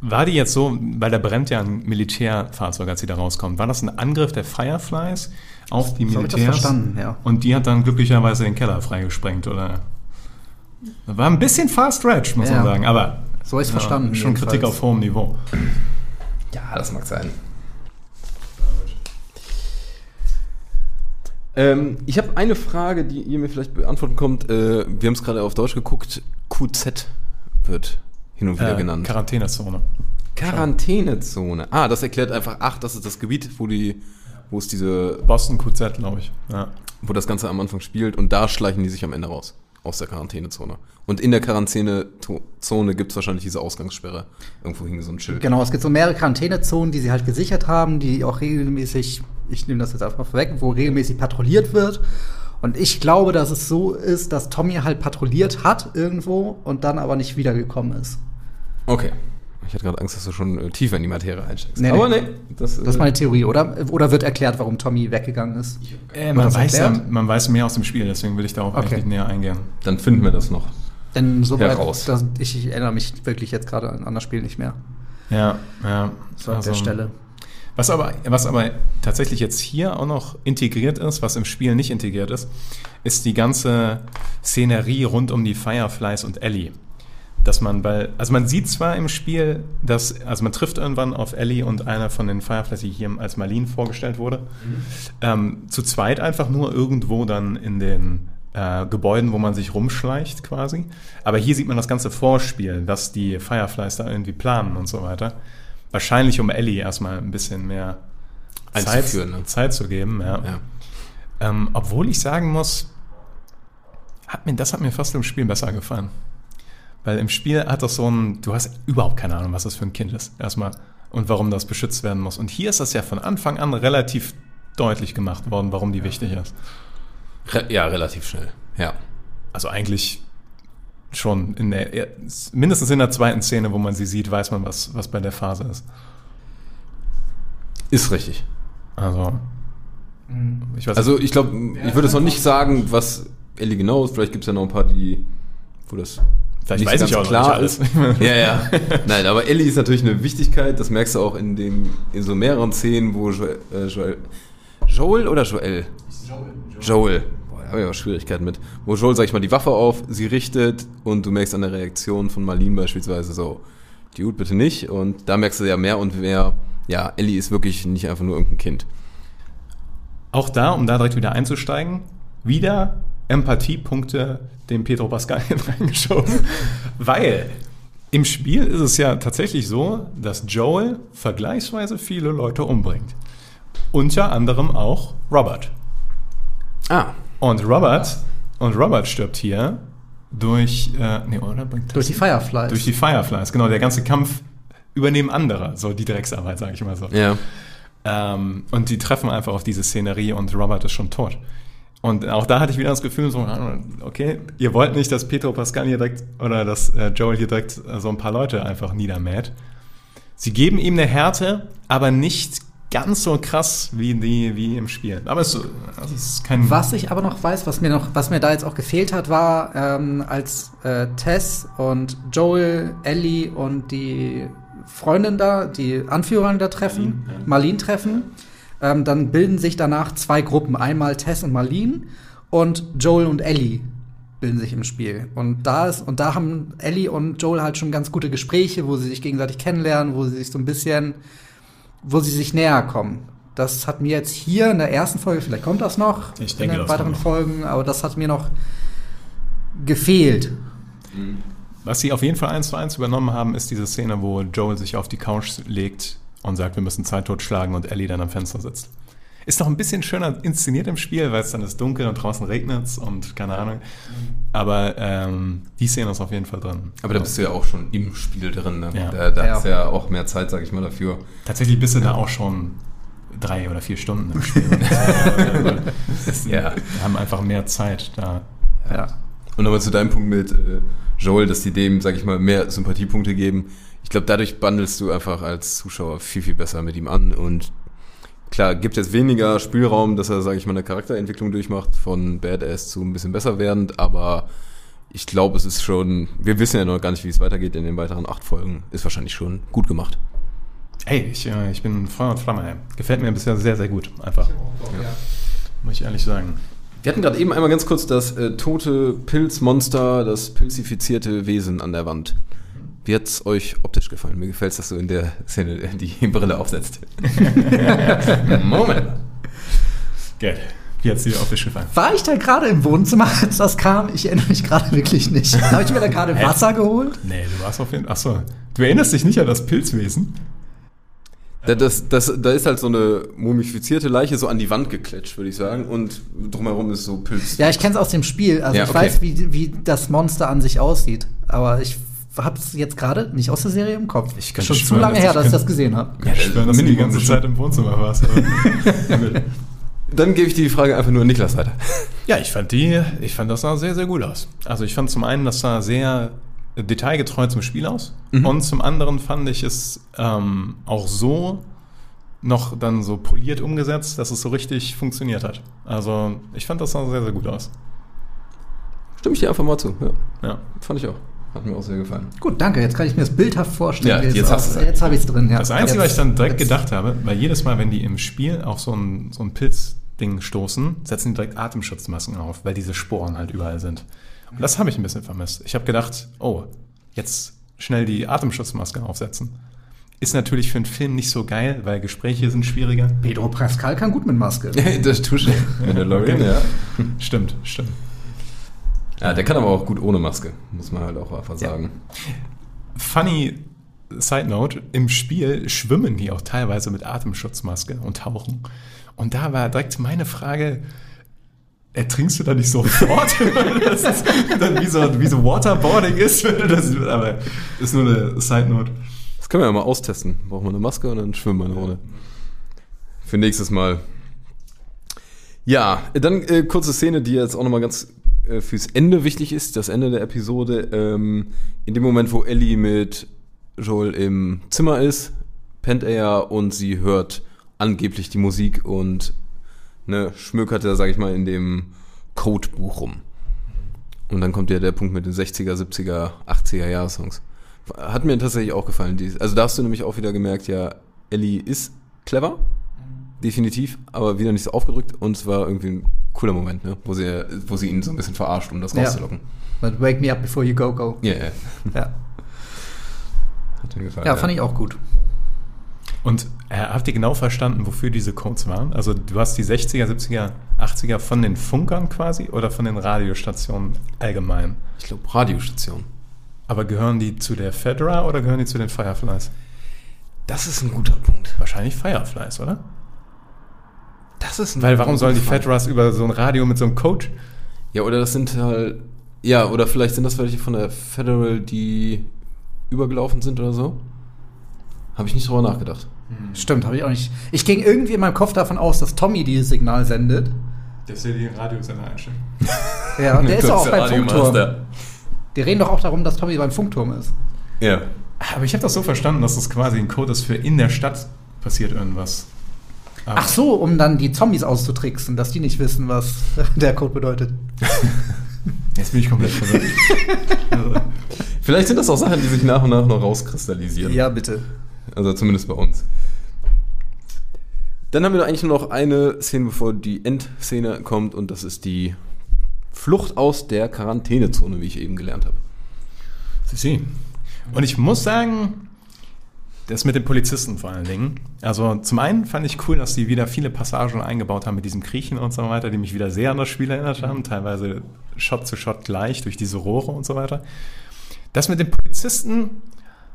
war die jetzt so, weil da brennt ja ein Militärfahrzeug, als sie da rauskommt, war das ein Angriff der Fireflies auf die So hab ich das Militärs? verstanden, ja. Und die hat dann glücklicherweise den Keller freigesprengt, oder? War ein bisschen fast stretch, muss Ja. man sagen, aber So hab ich's verstanden, Schon Kritik jedenfalls. auf hohem Niveau. Ja, das mag sein. Ähm, ich habe eine Frage, die ihr mir vielleicht beantworten kommt. Äh, wir haben es gerade auf Deutsch geguckt. QZ wird hin und wieder Äh, genannt. Quarantänezone. Quarantänezone. Ah, das erklärt einfach, ach, das ist das Gebiet, wo die, wo es diese, Boston QZ, glaube ich. Ja. wo das Ganze am Anfang spielt und da schleichen die sich am Ende raus. Aus der Quarantänezone. Und in der Quarantänezone gibt es wahrscheinlich diese Ausgangssperre. Irgendwo hing so ein Schild. Genau, es gibt so mehrere Quarantänezonen, die sie halt gesichert haben, die auch regelmäßig, ich nehme das jetzt einfach vorweg, wo regelmäßig patrouilliert wird. Und ich glaube, dass es so ist, dass Tommy halt patrouilliert hat irgendwo und dann aber nicht wiedergekommen ist. Okay. Ich hatte gerade Angst, dass du schon äh, tiefer in die Materie einsteigst. Nee, Aber nee. nee, das, Das ist meine Theorie, oder? Oder wird erklärt, warum Tommy weggegangen ist? Äh, man, das weiß ja, man weiß mehr aus dem Spiel, deswegen will ich darauf Okay. eigentlich näher eingehen. dann finden wir das noch. Denn soweit, Heraus. dass ich, ich erinnere mich wirklich jetzt gerade an, an das Spiel nicht mehr. Ja, ja. So an der Also, Stelle. Was aber, was aber tatsächlich jetzt hier auch noch integriert ist, was im Spiel nicht integriert ist, ist die ganze Szenerie rund um die Fireflies und Ellie. Dass man, weil, also man sieht zwar im Spiel, dass, also man trifft irgendwann auf Ellie und einer von den Fireflies, die hier als Marlene vorgestellt wurde, ähm, zu zweit einfach nur irgendwo dann in den äh, Gebäuden, wo man sich rumschleicht quasi. Aber hier sieht man das ganze Vorspiel, was die Fireflies da irgendwie planen und so weiter. Wahrscheinlich, um Ellie erstmal ein bisschen mehr Zeit, ne? Zeit zu geben. Ja. Ja. Ähm, obwohl ich sagen muss, hat mir, das hat mir fast im Spiel besser gefallen. Weil im Spiel hat das so ein, du hast überhaupt keine Ahnung, was das für ein Kind ist, erstmal. Und warum das beschützt werden muss. Und hier ist das ja von Anfang an relativ deutlich gemacht worden, warum die wichtig ist. Re ja, relativ schnell. Ja. Also eigentlich schon in der, mindestens in der zweiten Szene, wo man sie sieht, weiß man, was, was bei der Phase ist. Ist richtig. Also, ich weiß Also ich glaube, ich würde jetzt noch nicht sagen, was Ellie genau ist. Vielleicht gibt es ja noch ein paar, die, wo das Vielleicht nicht weiß so ich auch ganz noch nicht alles. ja, ja. Nein, aber Ellie ist natürlich eine Wichtigkeit. Das merkst du auch in, dem, in so mehreren Szenen, wo Joel, äh, Joel, Joel oder Joel? Joel. Boah, da habe ich aber Schwierigkeiten mit. Wo Joel, sag ich mal, die Waffe auf sie richtet und du merkst an der Reaktion von Marlene beispielsweise so, Dude, bitte nicht. Und da merkst du ja mehr und mehr, ja, Ellie ist wirklich nicht einfach nur irgendein Kind. Auch da, um da direkt wieder einzusteigen, wieder Empathiepunkte dem Pedro Pascal reingeschoben, weil im Spiel ist es ja tatsächlich so, dass Joel vergleichsweise viele Leute umbringt. Unter anderem auch Robert. Ah, Und Robert, und Robert stirbt hier durch, äh, nee, oder? Durch die Fireflies. Durch die Fireflies, genau. Der ganze Kampf übernehmen andere, so die Drecksarbeit, sage ich immer so. ja. Ähm, und die treffen einfach auf diese Szenerie und Robert ist schon tot. Und auch da hatte ich wieder das Gefühl, so, okay, ihr wollt nicht, dass Pedro Pascal hier direkt oder dass äh, Joel hier direkt äh, so ein paar Leute einfach niedermäht. Sie geben ihm eine Härte, aber nicht ganz so krass wie die wie im Spiel. Aber es, ist- es ist kein Was ich aber noch weiß, was mir noch, was mir da jetzt auch gefehlt hat, war, ähm, als äh, Tess und Joel, Ellie und die Freundin da, die Anführerin da treffen, Marlene treffen, ähm, dann bilden sich danach zwei Gruppen. Einmal Tess und Marlene und Joel und Ellie bilden sich im Spiel. Und da ist, und da haben Ellie und Joel halt schon ganz gute Gespräche, wo sie sich gegenseitig kennenlernen, wo sie sich so ein bisschen, wo sie sich näher kommen. Das hat mir jetzt hier in der ersten Folge, vielleicht kommt das noch Ich denke, in den weiteren. Folgen, aber das hat mir noch gefehlt. Was sie auf jeden Fall eins zu eins übernommen haben, ist diese Szene, wo Joel sich auf die Couch legt und sagt, wir müssen Zeit totschlagen und Ellie dann am Fenster sitzt. Ist noch ein bisschen schöner inszeniert im Spiel, weil es dann ist dunkel und draußen regnet und keine Ahnung. Aber ähm, die Szene ist auf jeden Fall drin. Aber da bist du ja auch schon im Spiel drin. Ne? Ja. Da, da Ja. hast du ja auch mehr Zeit, sag ich mal, dafür. Tatsächlich bist du da auch schon drei oder vier Stunden im Spiel. Das- Ja. Wir haben einfach mehr Zeit da. Ja. Und nochmal zu deinem Punkt mit äh, Joel, dass die dem, sag ich mal, mehr Sympathiepunkte geben. Ich glaube, dadurch bandelst du einfach als Zuschauer viel, viel besser mit ihm an. Und klar, gibt jetzt weniger Spielraum, dass er, sag ich mal, eine Charakterentwicklung durchmacht, von Badass zu ein bisschen besser werdend, aber ich glaube, es ist schon, wir wissen ja noch gar nicht, wie es weitergeht in den weiteren acht Folgen. Ist wahrscheinlich schon gut gemacht. Hey, ich, äh, ich bin Feuer und Flamme. ey. Gefällt mir bisher sehr, sehr gut. Einfach. Muss ich ehrlich sagen. Wir hatten gerade eben einmal ganz kurz das äh, tote Pilzmonster, das pilzifizierte Wesen an der Wand. Wie hat's euch optisch gefallen? Mir gefällt es, dass du in der Szene die Brille aufsetzt. Moment. Gut. Wie hat es dir optisch gefallen? War ich da gerade im Wohnzimmer, als das kam? Ich erinnere mich gerade wirklich nicht. Habe ich mir da gerade? Wasser geholt? Nee, du warst auf jeden Fall. Achso. Du erinnerst dich nicht an das Pilzwesen? Da, das, das, da ist halt so eine mumifizierte Leiche so an die Wand gekletscht, würde ich sagen. Und drumherum ist so Pilz. Ja, ich kenne es aus dem Spiel. Also Ja, ich okay. weiß, wie, wie das Monster an sich aussieht. Aber ich habe es jetzt gerade nicht aus der Serie im Kopf. Ich könnte Schon zu lange dass her, dass ich das gesehen habe. Ja, Ich schwöre, dass du die ganze schon. Zeit im Wohnzimmer warst. Dann gebe ich die Frage einfach nur an Niklas weiter. ja, ich fand die, ich fand das sah sehr, sehr gut aus. Also ich fand zum einen, das sah sehr detailgetreu zum Spiel aus. Mhm. Und zum anderen fand ich es ähm, auch so noch dann so poliert umgesetzt, dass es so richtig funktioniert hat. Also ich fand das sah sehr, sehr gut aus. Stimme ich dir einfach mal zu. Ja, Ja. fand ich auch. Hat mir auch sehr gefallen. Gut, danke. Jetzt kann ich mir das bildhaft vorstellen. Ja, wie es jetzt hast. Jetzt habe ich es drin. Ja. Das Einzige, Jetzt- was ich dann direkt jetzt- gedacht habe, weil jedes Mal, wenn die im Spiel auf so ein, so ein Pilzding stoßen, setzen die direkt Atemschutzmasken auf, weil diese Sporen halt überall sind. Und das habe ich ein bisschen vermisst. Ich habe gedacht, oh, jetzt schnell die Atemschutzmaske aufsetzen. Ist natürlich für einen Film nicht so geil, weil Gespräche sind schwieriger. Pedro Pascal kann gut mit Maske. das tut schon. Mandalorian, Okay. ja. Stimmt, stimmt. Ja, der kann aber auch gut ohne Maske, muss man halt auch einfach sagen. Funny Side Note, im Spiel schwimmen die auch teilweise mit Atemschutzmaske und tauchen. Und da war direkt meine Frage, ertrinkst du da nicht sofort? das ist dann wie so, wie so Waterboarding ist. Das, aber ist nur eine Side Note. Das können wir ja mal austesten. Brauchen wir eine Maske und dann schwimmen wir eine Runde. Für nächstes Mal. Ja, dann äh, kurze Szene, die jetzt auch nochmal ganz äh, fürs Ende wichtig ist, das Ende der Episode. Ähm, in dem Moment, wo Ellie mit Joel im Zimmer ist, pennt er ja und sie hört angeblich die Musik und ne, schmökert da, sag ich mal, in dem Codebuch rum. Und dann kommt ja der Punkt mit den 60er, 70er, 80er Jahre-Songs. Hat mir tatsächlich auch gefallen. Also da hast du nämlich auch wieder gemerkt, ja, Ellie ist clever, definitiv, aber wieder nicht so aufgedrückt und es war irgendwie ein cooler Moment, ne? wo, sie, wo sie ihn so ein bisschen verarscht, um das Ja. rauszulocken. But wake me up before you go, go. Ja, ja. Ja, Hat mir gefallen. ja fand ich auch gut. Und äh, habt ihr genau verstanden, wofür diese Codes waren? Also du hast die 60er, 70er, 80er von den Funkern quasi oder von den Radiostationen allgemein? Ich glaube, Radiostation. Aber gehören die zu der Fedra oder gehören die zu den Fireflies? Das ist ein guter Punkt. Wahrscheinlich Fireflies, oder? Das ist ein Weil warum sollen die. Fedras über so ein Radio mit so einem Code? Ja, oder das sind halt. Ja, oder vielleicht sind das welche von der Federal, die übergelaufen sind oder so. Habe ich nicht drüber nachgedacht. Stimmt, habe ich auch nicht. Ich ging irgendwie in meinem Kopf davon aus, dass Tommy dieses Signal sendet. Dass sie die Radiosender einstellen. Ja, der ist doch auch beim Funkturm. Die reden doch auch darum, dass Tommy beim Funkturm ist. Ja. Aber ich habe das so verstanden, dass das quasi ein Code ist für in der Stadt passiert irgendwas. Aber Ach so, um dann die Zombies auszutricksen, dass die nicht wissen, was der Code bedeutet. Jetzt bin ich komplett verwirrt. also, Vielleicht sind das auch Sachen, die sich nach und nach noch rauskristallisieren. Ja, bitte. Also zumindest bei uns. Dann haben wir eigentlich nur noch eine Szene, bevor die Endszene kommt, und das ist die Flucht aus der Quarantänezone, wie ich eben gelernt habe. Sie, sie. Und ich muss sagen, das mit den Polizisten vor allen Dingen. Also zum einen fand ich cool, dass die wieder viele Passagen eingebaut haben mit diesem Kriechen und so weiter, die mich wieder sehr an das Spiel erinnert haben. Teilweise Shot zu Shot gleich durch diese Rohre und so weiter. Das mit den Polizisten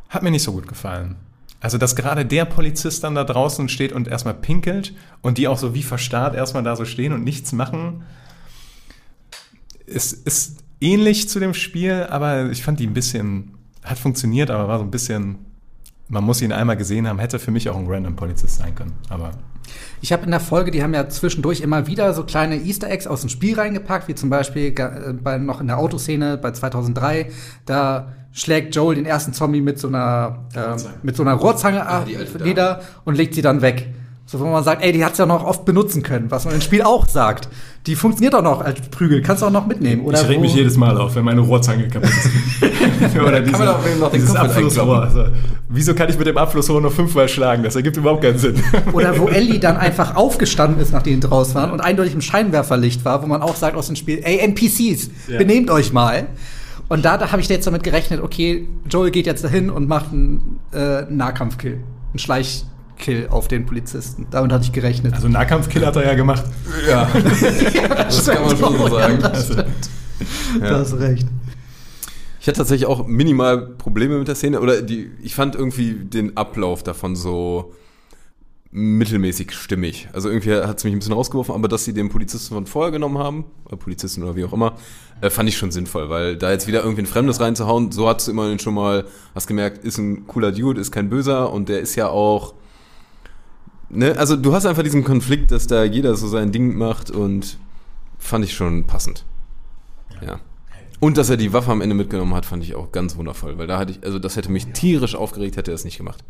hat mir nicht so gut gefallen. Also, dass gerade der Polizist dann da draußen steht und erstmal pinkelt und die auch so wie verstarrt erstmal da so stehen und nichts machen, es ist ähnlich zu dem Spiel, aber ich fand die ein bisschen, hat funktioniert, aber war so ein bisschen, man muss ihn einmal gesehen haben, hätte für mich auch ein random Polizist sein können. Aber Ich habe in der Folge, die haben ja zwischendurch immer wieder so kleine Easter Eggs aus dem Spiel reingepackt, wie zum Beispiel äh, bei, noch in der Autoszene bei 2003. Da schlägt Joel den ersten Zombie mit so einer, Rohrzange. mit so einer Rohrzange ab, die alte nieder und legt sie dann weg. So, wo man sagt, ey, die hat's ja noch oft benutzen können, was man im Spiel auch sagt. Die funktioniert auch noch als Prügel, kannst du auch noch mitnehmen. Oder ich reg mich jedes Mal auf, wenn meine Rohrzange kaputt ist. Oder diese, man auch eben noch den dieses Abflussrohr. Also, wieso kann ich mit dem Abflussrohr nur fünfmal schlagen? Das ergibt überhaupt keinen Sinn. Oder wo Ellie dann einfach aufgestanden ist, nachdem die draußen waren und eindeutig im Scheinwerferlicht war, wo man auch sagt aus dem Spiel, ey, NPCs, Ja. benehmt euch mal. Und da, da habe ich jetzt damit gerechnet, okay, Joel geht jetzt dahin und macht einen äh, Nahkampfkill, einen Schleichkill auf den Polizisten. Damit hatte ich gerechnet. Also Nahkampfkill hat er ja gemacht. Ja, das kann man schon so sagen. Also, Da hast du recht. Ich hatte tatsächlich auch minimal Probleme mit der Szene. Oder die, ich fand irgendwie den Ablauf davon so mittelmäßig stimmig. Also irgendwie hat es mich ein bisschen rausgeworfen, aber dass sie den Polizisten von vorher genommen haben, oder Polizisten oder wie auch immer, äh, fand ich schon sinnvoll, weil da jetzt wieder irgendwie ein Fremdes reinzuhauen, so hast du immerhin schon mal, hast gemerkt, ist ein cooler Dude, ist kein Böser und der ist ja auch, ne, also du hast einfach diesen Konflikt, dass da jeder so sein Ding macht und fand ich schon passend. Ja. Und dass er die Waffe am Ende mitgenommen hat, fand ich auch ganz wundervoll, weil da hatte ich, also das hätte mich tierisch aufgeregt, hätte er es nicht gemacht.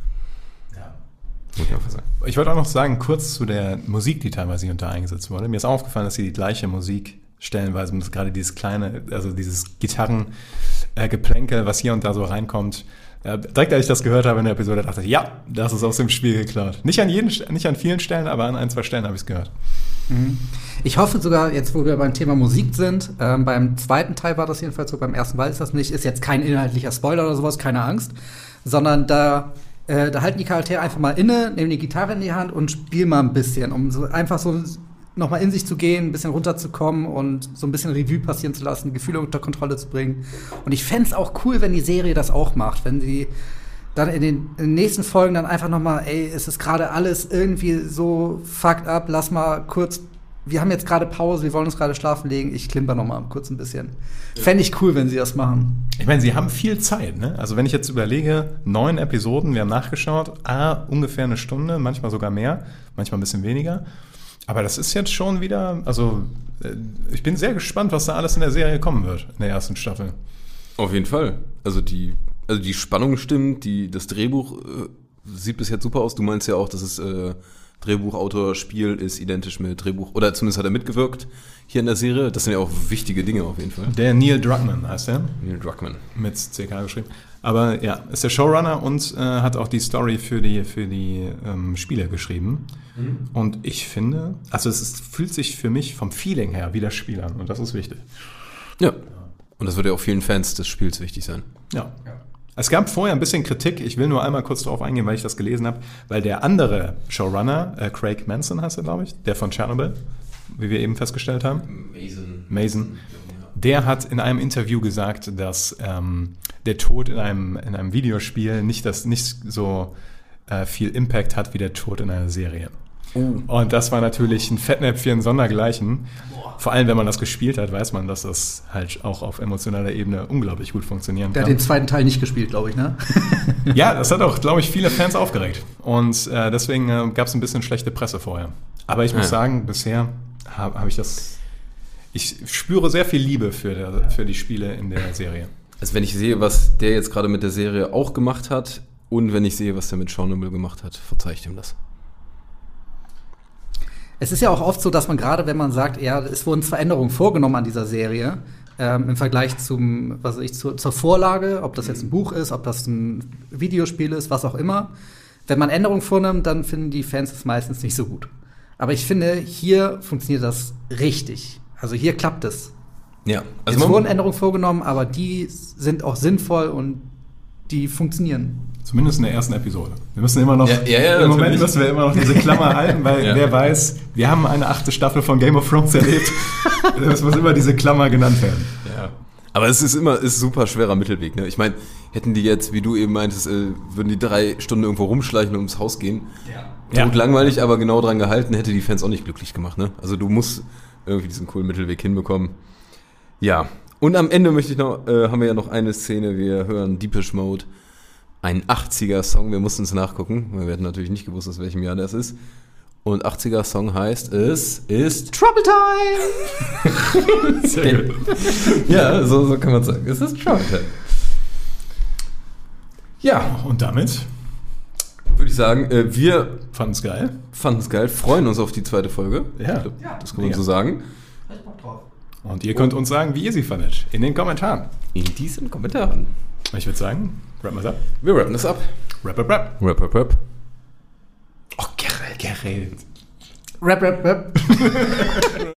Muss ich. Ich wollte auch noch sagen, kurz zu der Musik, die teilweise hier unter eingesetzt wurde. Mir ist aufgefallen, dass sie die gleiche Musik stellenweise, gerade dieses kleine, also dieses Gitarrengeplänkel, was hier und da so reinkommt. Direkt als ich das gehört habe in der Episode, dachte ich, ja, das ist aus dem Spiel geklaut. Nicht an, jeden, nicht an vielen Stellen, aber an ein, zwei Stellen habe ich es gehört. Ich hoffe sogar, jetzt wo wir beim Thema Musik sind, ähm, beim zweiten Teil war das jedenfalls so, beim ersten Mal ist das nicht, ist jetzt kein inhaltlicher Spoiler oder sowas, keine Angst, sondern da, äh, da halten die Charaktere einfach mal inne, nehmen die Gitarre in die Hand und spielen mal ein bisschen, um so einfach so nochmal in sich zu gehen, ein bisschen runterzukommen und so ein bisschen Revue passieren zu lassen, Gefühle unter Kontrolle zu bringen. Und ich fänd's auch cool, wenn die Serie das auch macht, wenn sie dann in den, in den nächsten Folgen dann einfach nochmal, ey, es ist gerade alles irgendwie so fucked up, lass mal kurz, wir haben jetzt gerade Pause, wir wollen uns gerade schlafen legen, ich klimper nochmal kurz ein bisschen. Fände ich cool, wenn sie das machen. Ich meine, sie haben viel Zeit, ne? Also wenn ich jetzt überlege, neun Episoden, wir haben nachgeschaut, ah, ungefähr eine Stunde, manchmal sogar mehr, manchmal ein bisschen weniger. Aber das ist jetzt schon wieder, also äh, ich bin sehr gespannt, was da alles in der Serie kommen wird, in der ersten Staffel. Auf jeden Fall. Also die, also die Spannung stimmt, die, das Drehbuch äh, sieht bis jetzt super aus. Du meinst ja auch, dass es äh, Drehbuchautor, Spiel ist identisch mit Drehbuch, oder zumindest hat er mitgewirkt hier in der Serie. Das sind ja auch wichtige Dinge auf jeden Fall. Der Neil Druckmann heißt er, Neil Druckmann. mit CK geschrieben. Aber ja, ist der Showrunner und äh, hat auch die Story für die, für die ähm, Spiele geschrieben. Und ich finde, also es ist, fühlt sich für mich vom Feeling her wie das Spiel an und das ist wichtig. Ja. Und das wird ja auch vielen Fans des Spiels wichtig sein. Ja. Es gab vorher ein bisschen Kritik, ich will nur einmal kurz darauf eingehen, weil ich das gelesen habe, weil der andere Showrunner, äh, Craig Manson heißt er, glaube ich, der von Chernobyl, wie wir eben festgestellt haben, Mason. Mason, der hat in einem Interview gesagt, dass ähm, der Tod in einem, in einem Videospiel nicht, das, nicht so äh, viel Impact hat wie der Tod in einer Serie. Und das war natürlich ein Fettnäpfchen sondergleichen. Vor allem, wenn man das gespielt hat, weiß man, dass das halt auch auf emotionaler Ebene unglaublich gut funktionieren Der hat kann. den zweiten Teil nicht gespielt, glaube ich, ne? Ja, das hat auch, glaube ich, viele Fans aufgeregt. Und äh, deswegen äh, gab es ein bisschen schlechte Presse vorher. Aber ich muss Ja. sagen, bisher habe hab ich das. Ich spüre sehr viel Liebe für, der, für die Spiele in der Serie. Also wenn ich sehe, was der jetzt gerade mit der Serie auch gemacht hat und wenn ich sehe, was der mit Chernobyl gemacht hat, verzeih ich dem das. Es ist ja auch oft so, dass man gerade, wenn man sagt, ja, es wurden Veränderungen vorgenommen an dieser Serie, ähm, im Vergleich zum, was ich, zur, zur Vorlage, ob das jetzt ein Buch ist, ob das ein Videospiel ist, was auch immer. Wenn man Änderungen vornimmt, dann finden die Fans es meistens nicht so gut. Aber ich finde, hier funktioniert das richtig. Also hier klappt es. Ja, es wurden Änderungen vorgenommen, aber die sind auch sinnvoll und die funktionieren. Zumindest in der ersten Episode. Wir müssen immer noch, Ja, ja, ja, im Moment müssen wir immer noch diese Klammer halten, weil Ja. wer weiß, wir haben eine achte Staffel von Game of Thrones erlebt. Es muss immer diese Klammer genannt werden. Ja. Aber es ist immer es ist super schwerer Mittelweg. Ne? Ich meine, hätten die jetzt, wie du eben meintest, äh, würden die drei Stunden irgendwo rumschleichen und ums Haus gehen. Ja. Tot langweilig, aber genau dran gehalten, hätte die Fans auch nicht glücklich gemacht. Ne? Also du musst irgendwie diesen coolen Mittelweg hinbekommen. Ja. Und am Ende möchte ich noch, äh, haben wir ja noch eine Szene, wir hören Deepish Mode, ein 80er-Song, wir mussten es nachgucken, weil wir hatten natürlich nicht gewusst, aus welchem Jahr das ist. Und 80er-Song heißt, es ist Trouble Time! Sehr gut. Ja, so, so kann man sagen. Es ist Trouble Time. Ja, Und damit würde ich sagen, äh, wir fanden es geil. fanden es geil, freuen uns auf die zweite Folge. Ja. Ich glaub, das kann man Mega. so sagen. Und ihr könnt uns sagen, wie ihr sie fandet. In den Kommentaren. In diesen Kommentaren. Ich würde sagen, wrap mal ab. Wir rappen das ab. Wrap, wrap, wrap. Rap, rap, rap. Oh, Gerrit. Gerrit. Rap, rap, rap.